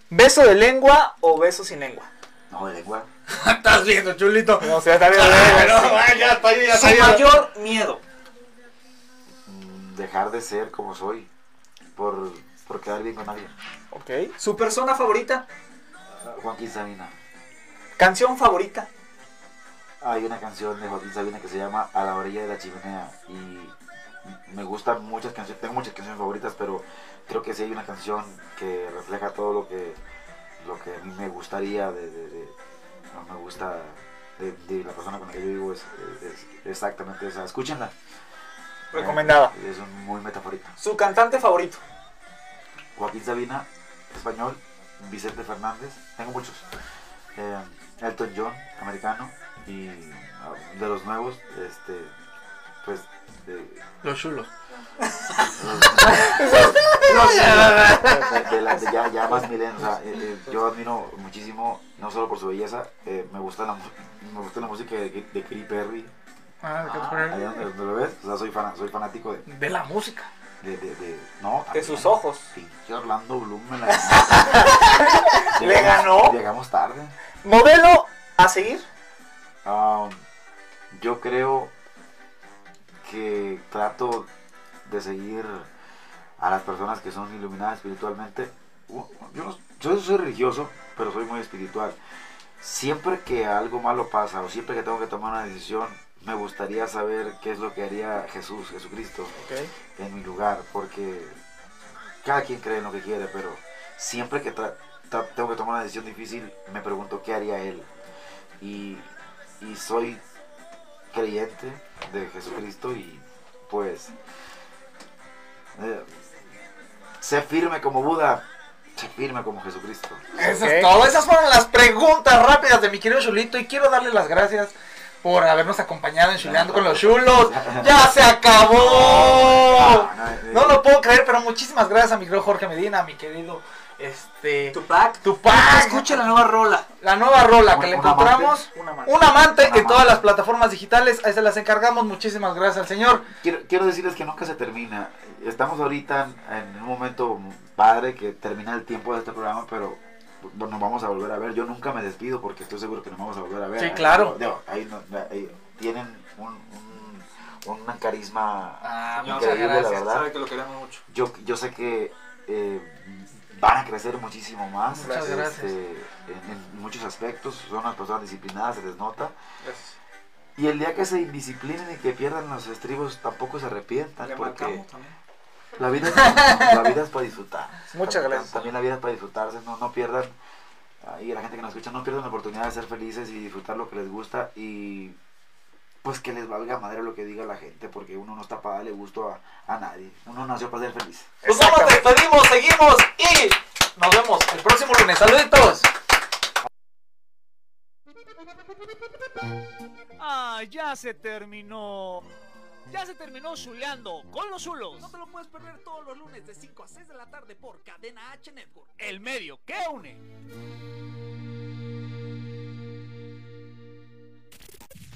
¿Beso de lengua o beso sin lengua? No, de lengua. Estás viendo, chulito. No, sé, está bien. Ay, no, ay, ya está, ya Su mayor miedo. Dejar de ser como soy por, por quedar bien con alguien. Ok. ¿Su persona favorita? Joaquín Sabina. ¿Canción favorita? Hay una canción de Joaquín Sabina que se llama A la orilla de la chimenea y me gustan muchas canciones, tengo muchas canciones favoritas, pero creo que sí hay una canción que refleja todo lo que lo que a mí me gustaría de, de- de- no me gusta de, de la persona con la que yo vivo es, es exactamente esa. Escúchenla. Recomendada. Eh, Es un muy metafórica. ¿Su cantante favorito? Joaquín Sabina, español, Vicente Fernández, tengo muchos. Eh, Elton John, americano, y ah, de los nuevos, este, pues, de, Los chulos. ya, ya más milenio, o sea, eh, eh, yo admiro muchísimo, no solo por su belleza, eh, me gusta la, mu- me gusta la música de, de Katy Perry, Ah, ¿qué te ahí parece? donde, donde lo ves, o sea, soy, fan, soy fanático de, De la música. de, de, de- no, De también, sus ojos. Pinche Orlando Bloom me la ¿Le Llegamos- ganó? Llegamos tarde. ¿Modelo a seguir? Um, yo creo que trato de seguir a las personas que son iluminadas espiritualmente. Yo, no- yo soy religioso, pero soy muy espiritual. Siempre que algo malo pasa o siempre que tengo que tomar una decisión, me gustaría saber qué es lo que haría Jesús, Jesucristo, en mi lugar, porque cada quien cree en lo que quiere, pero siempre que tengo que tomar una decisión difícil, me pregunto qué haría Él. Y, y soy creyente de Jesucristo y pues eh, sé firme como Buda, sé firme como Jesucristo. Eso Ok. es todo. Esas fueron las preguntas rápidas de mi querido Chulito. Y quiero darle las gracias por habernos acompañado en Chuleando con los Chulos. ¡Ya se acabó! Ah, no, eh, No lo puedo creer, pero muchísimas gracias a mi querido Jorge Medina, a mi querido este Tupac. Tupac. Escucha la nueva rola. La nueva rola que Un- le encontramos. Un amante. Un amante Un en todas las plataformas digitales. Ahí se las encargamos. Muchísimas gracias al señor. Quiero, quiero decirles que nunca se termina. Estamos ahorita en, en un momento padre que termina el tiempo de este programa, pero nos vamos a volver a ver. Yo nunca me despido porque estoy seguro que nos vamos a volver a ver. Sí, Ahí- claro. ahí no- ahí tienen un, un, un carisma Ah, increíble, la verdad. Sabe que lo queremos mucho. Yo, yo sé que eh, van a crecer muchísimo más. Muchas este, gracias. en, en muchos aspectos. Son unas personas disciplinadas, se les nota. Y el día que se indisciplinen y que pierdan los estribos, tampoco se arrepientan. Le porque la vida, es, la vida es para disfrutar. Muchas También- gracias. También la vida es para disfrutarse. No, no pierdan, y la gente que nos escucha, no pierdan la oportunidad de ser felices y disfrutar lo que les gusta. Y pues que les valga madre lo que diga la gente, porque uno no está para darle gusto a, a nadie. Uno nació para ser feliz. Pues no nos despedimos, seguimos y nos vemos el próximo lunes. Saluditos. Ah, ya se terminó. Ya se terminó chuleando con los chulos. No te lo puedes perder todos los lunes de 5 a 6 de la tarde por Cadena H Network. El medio que une.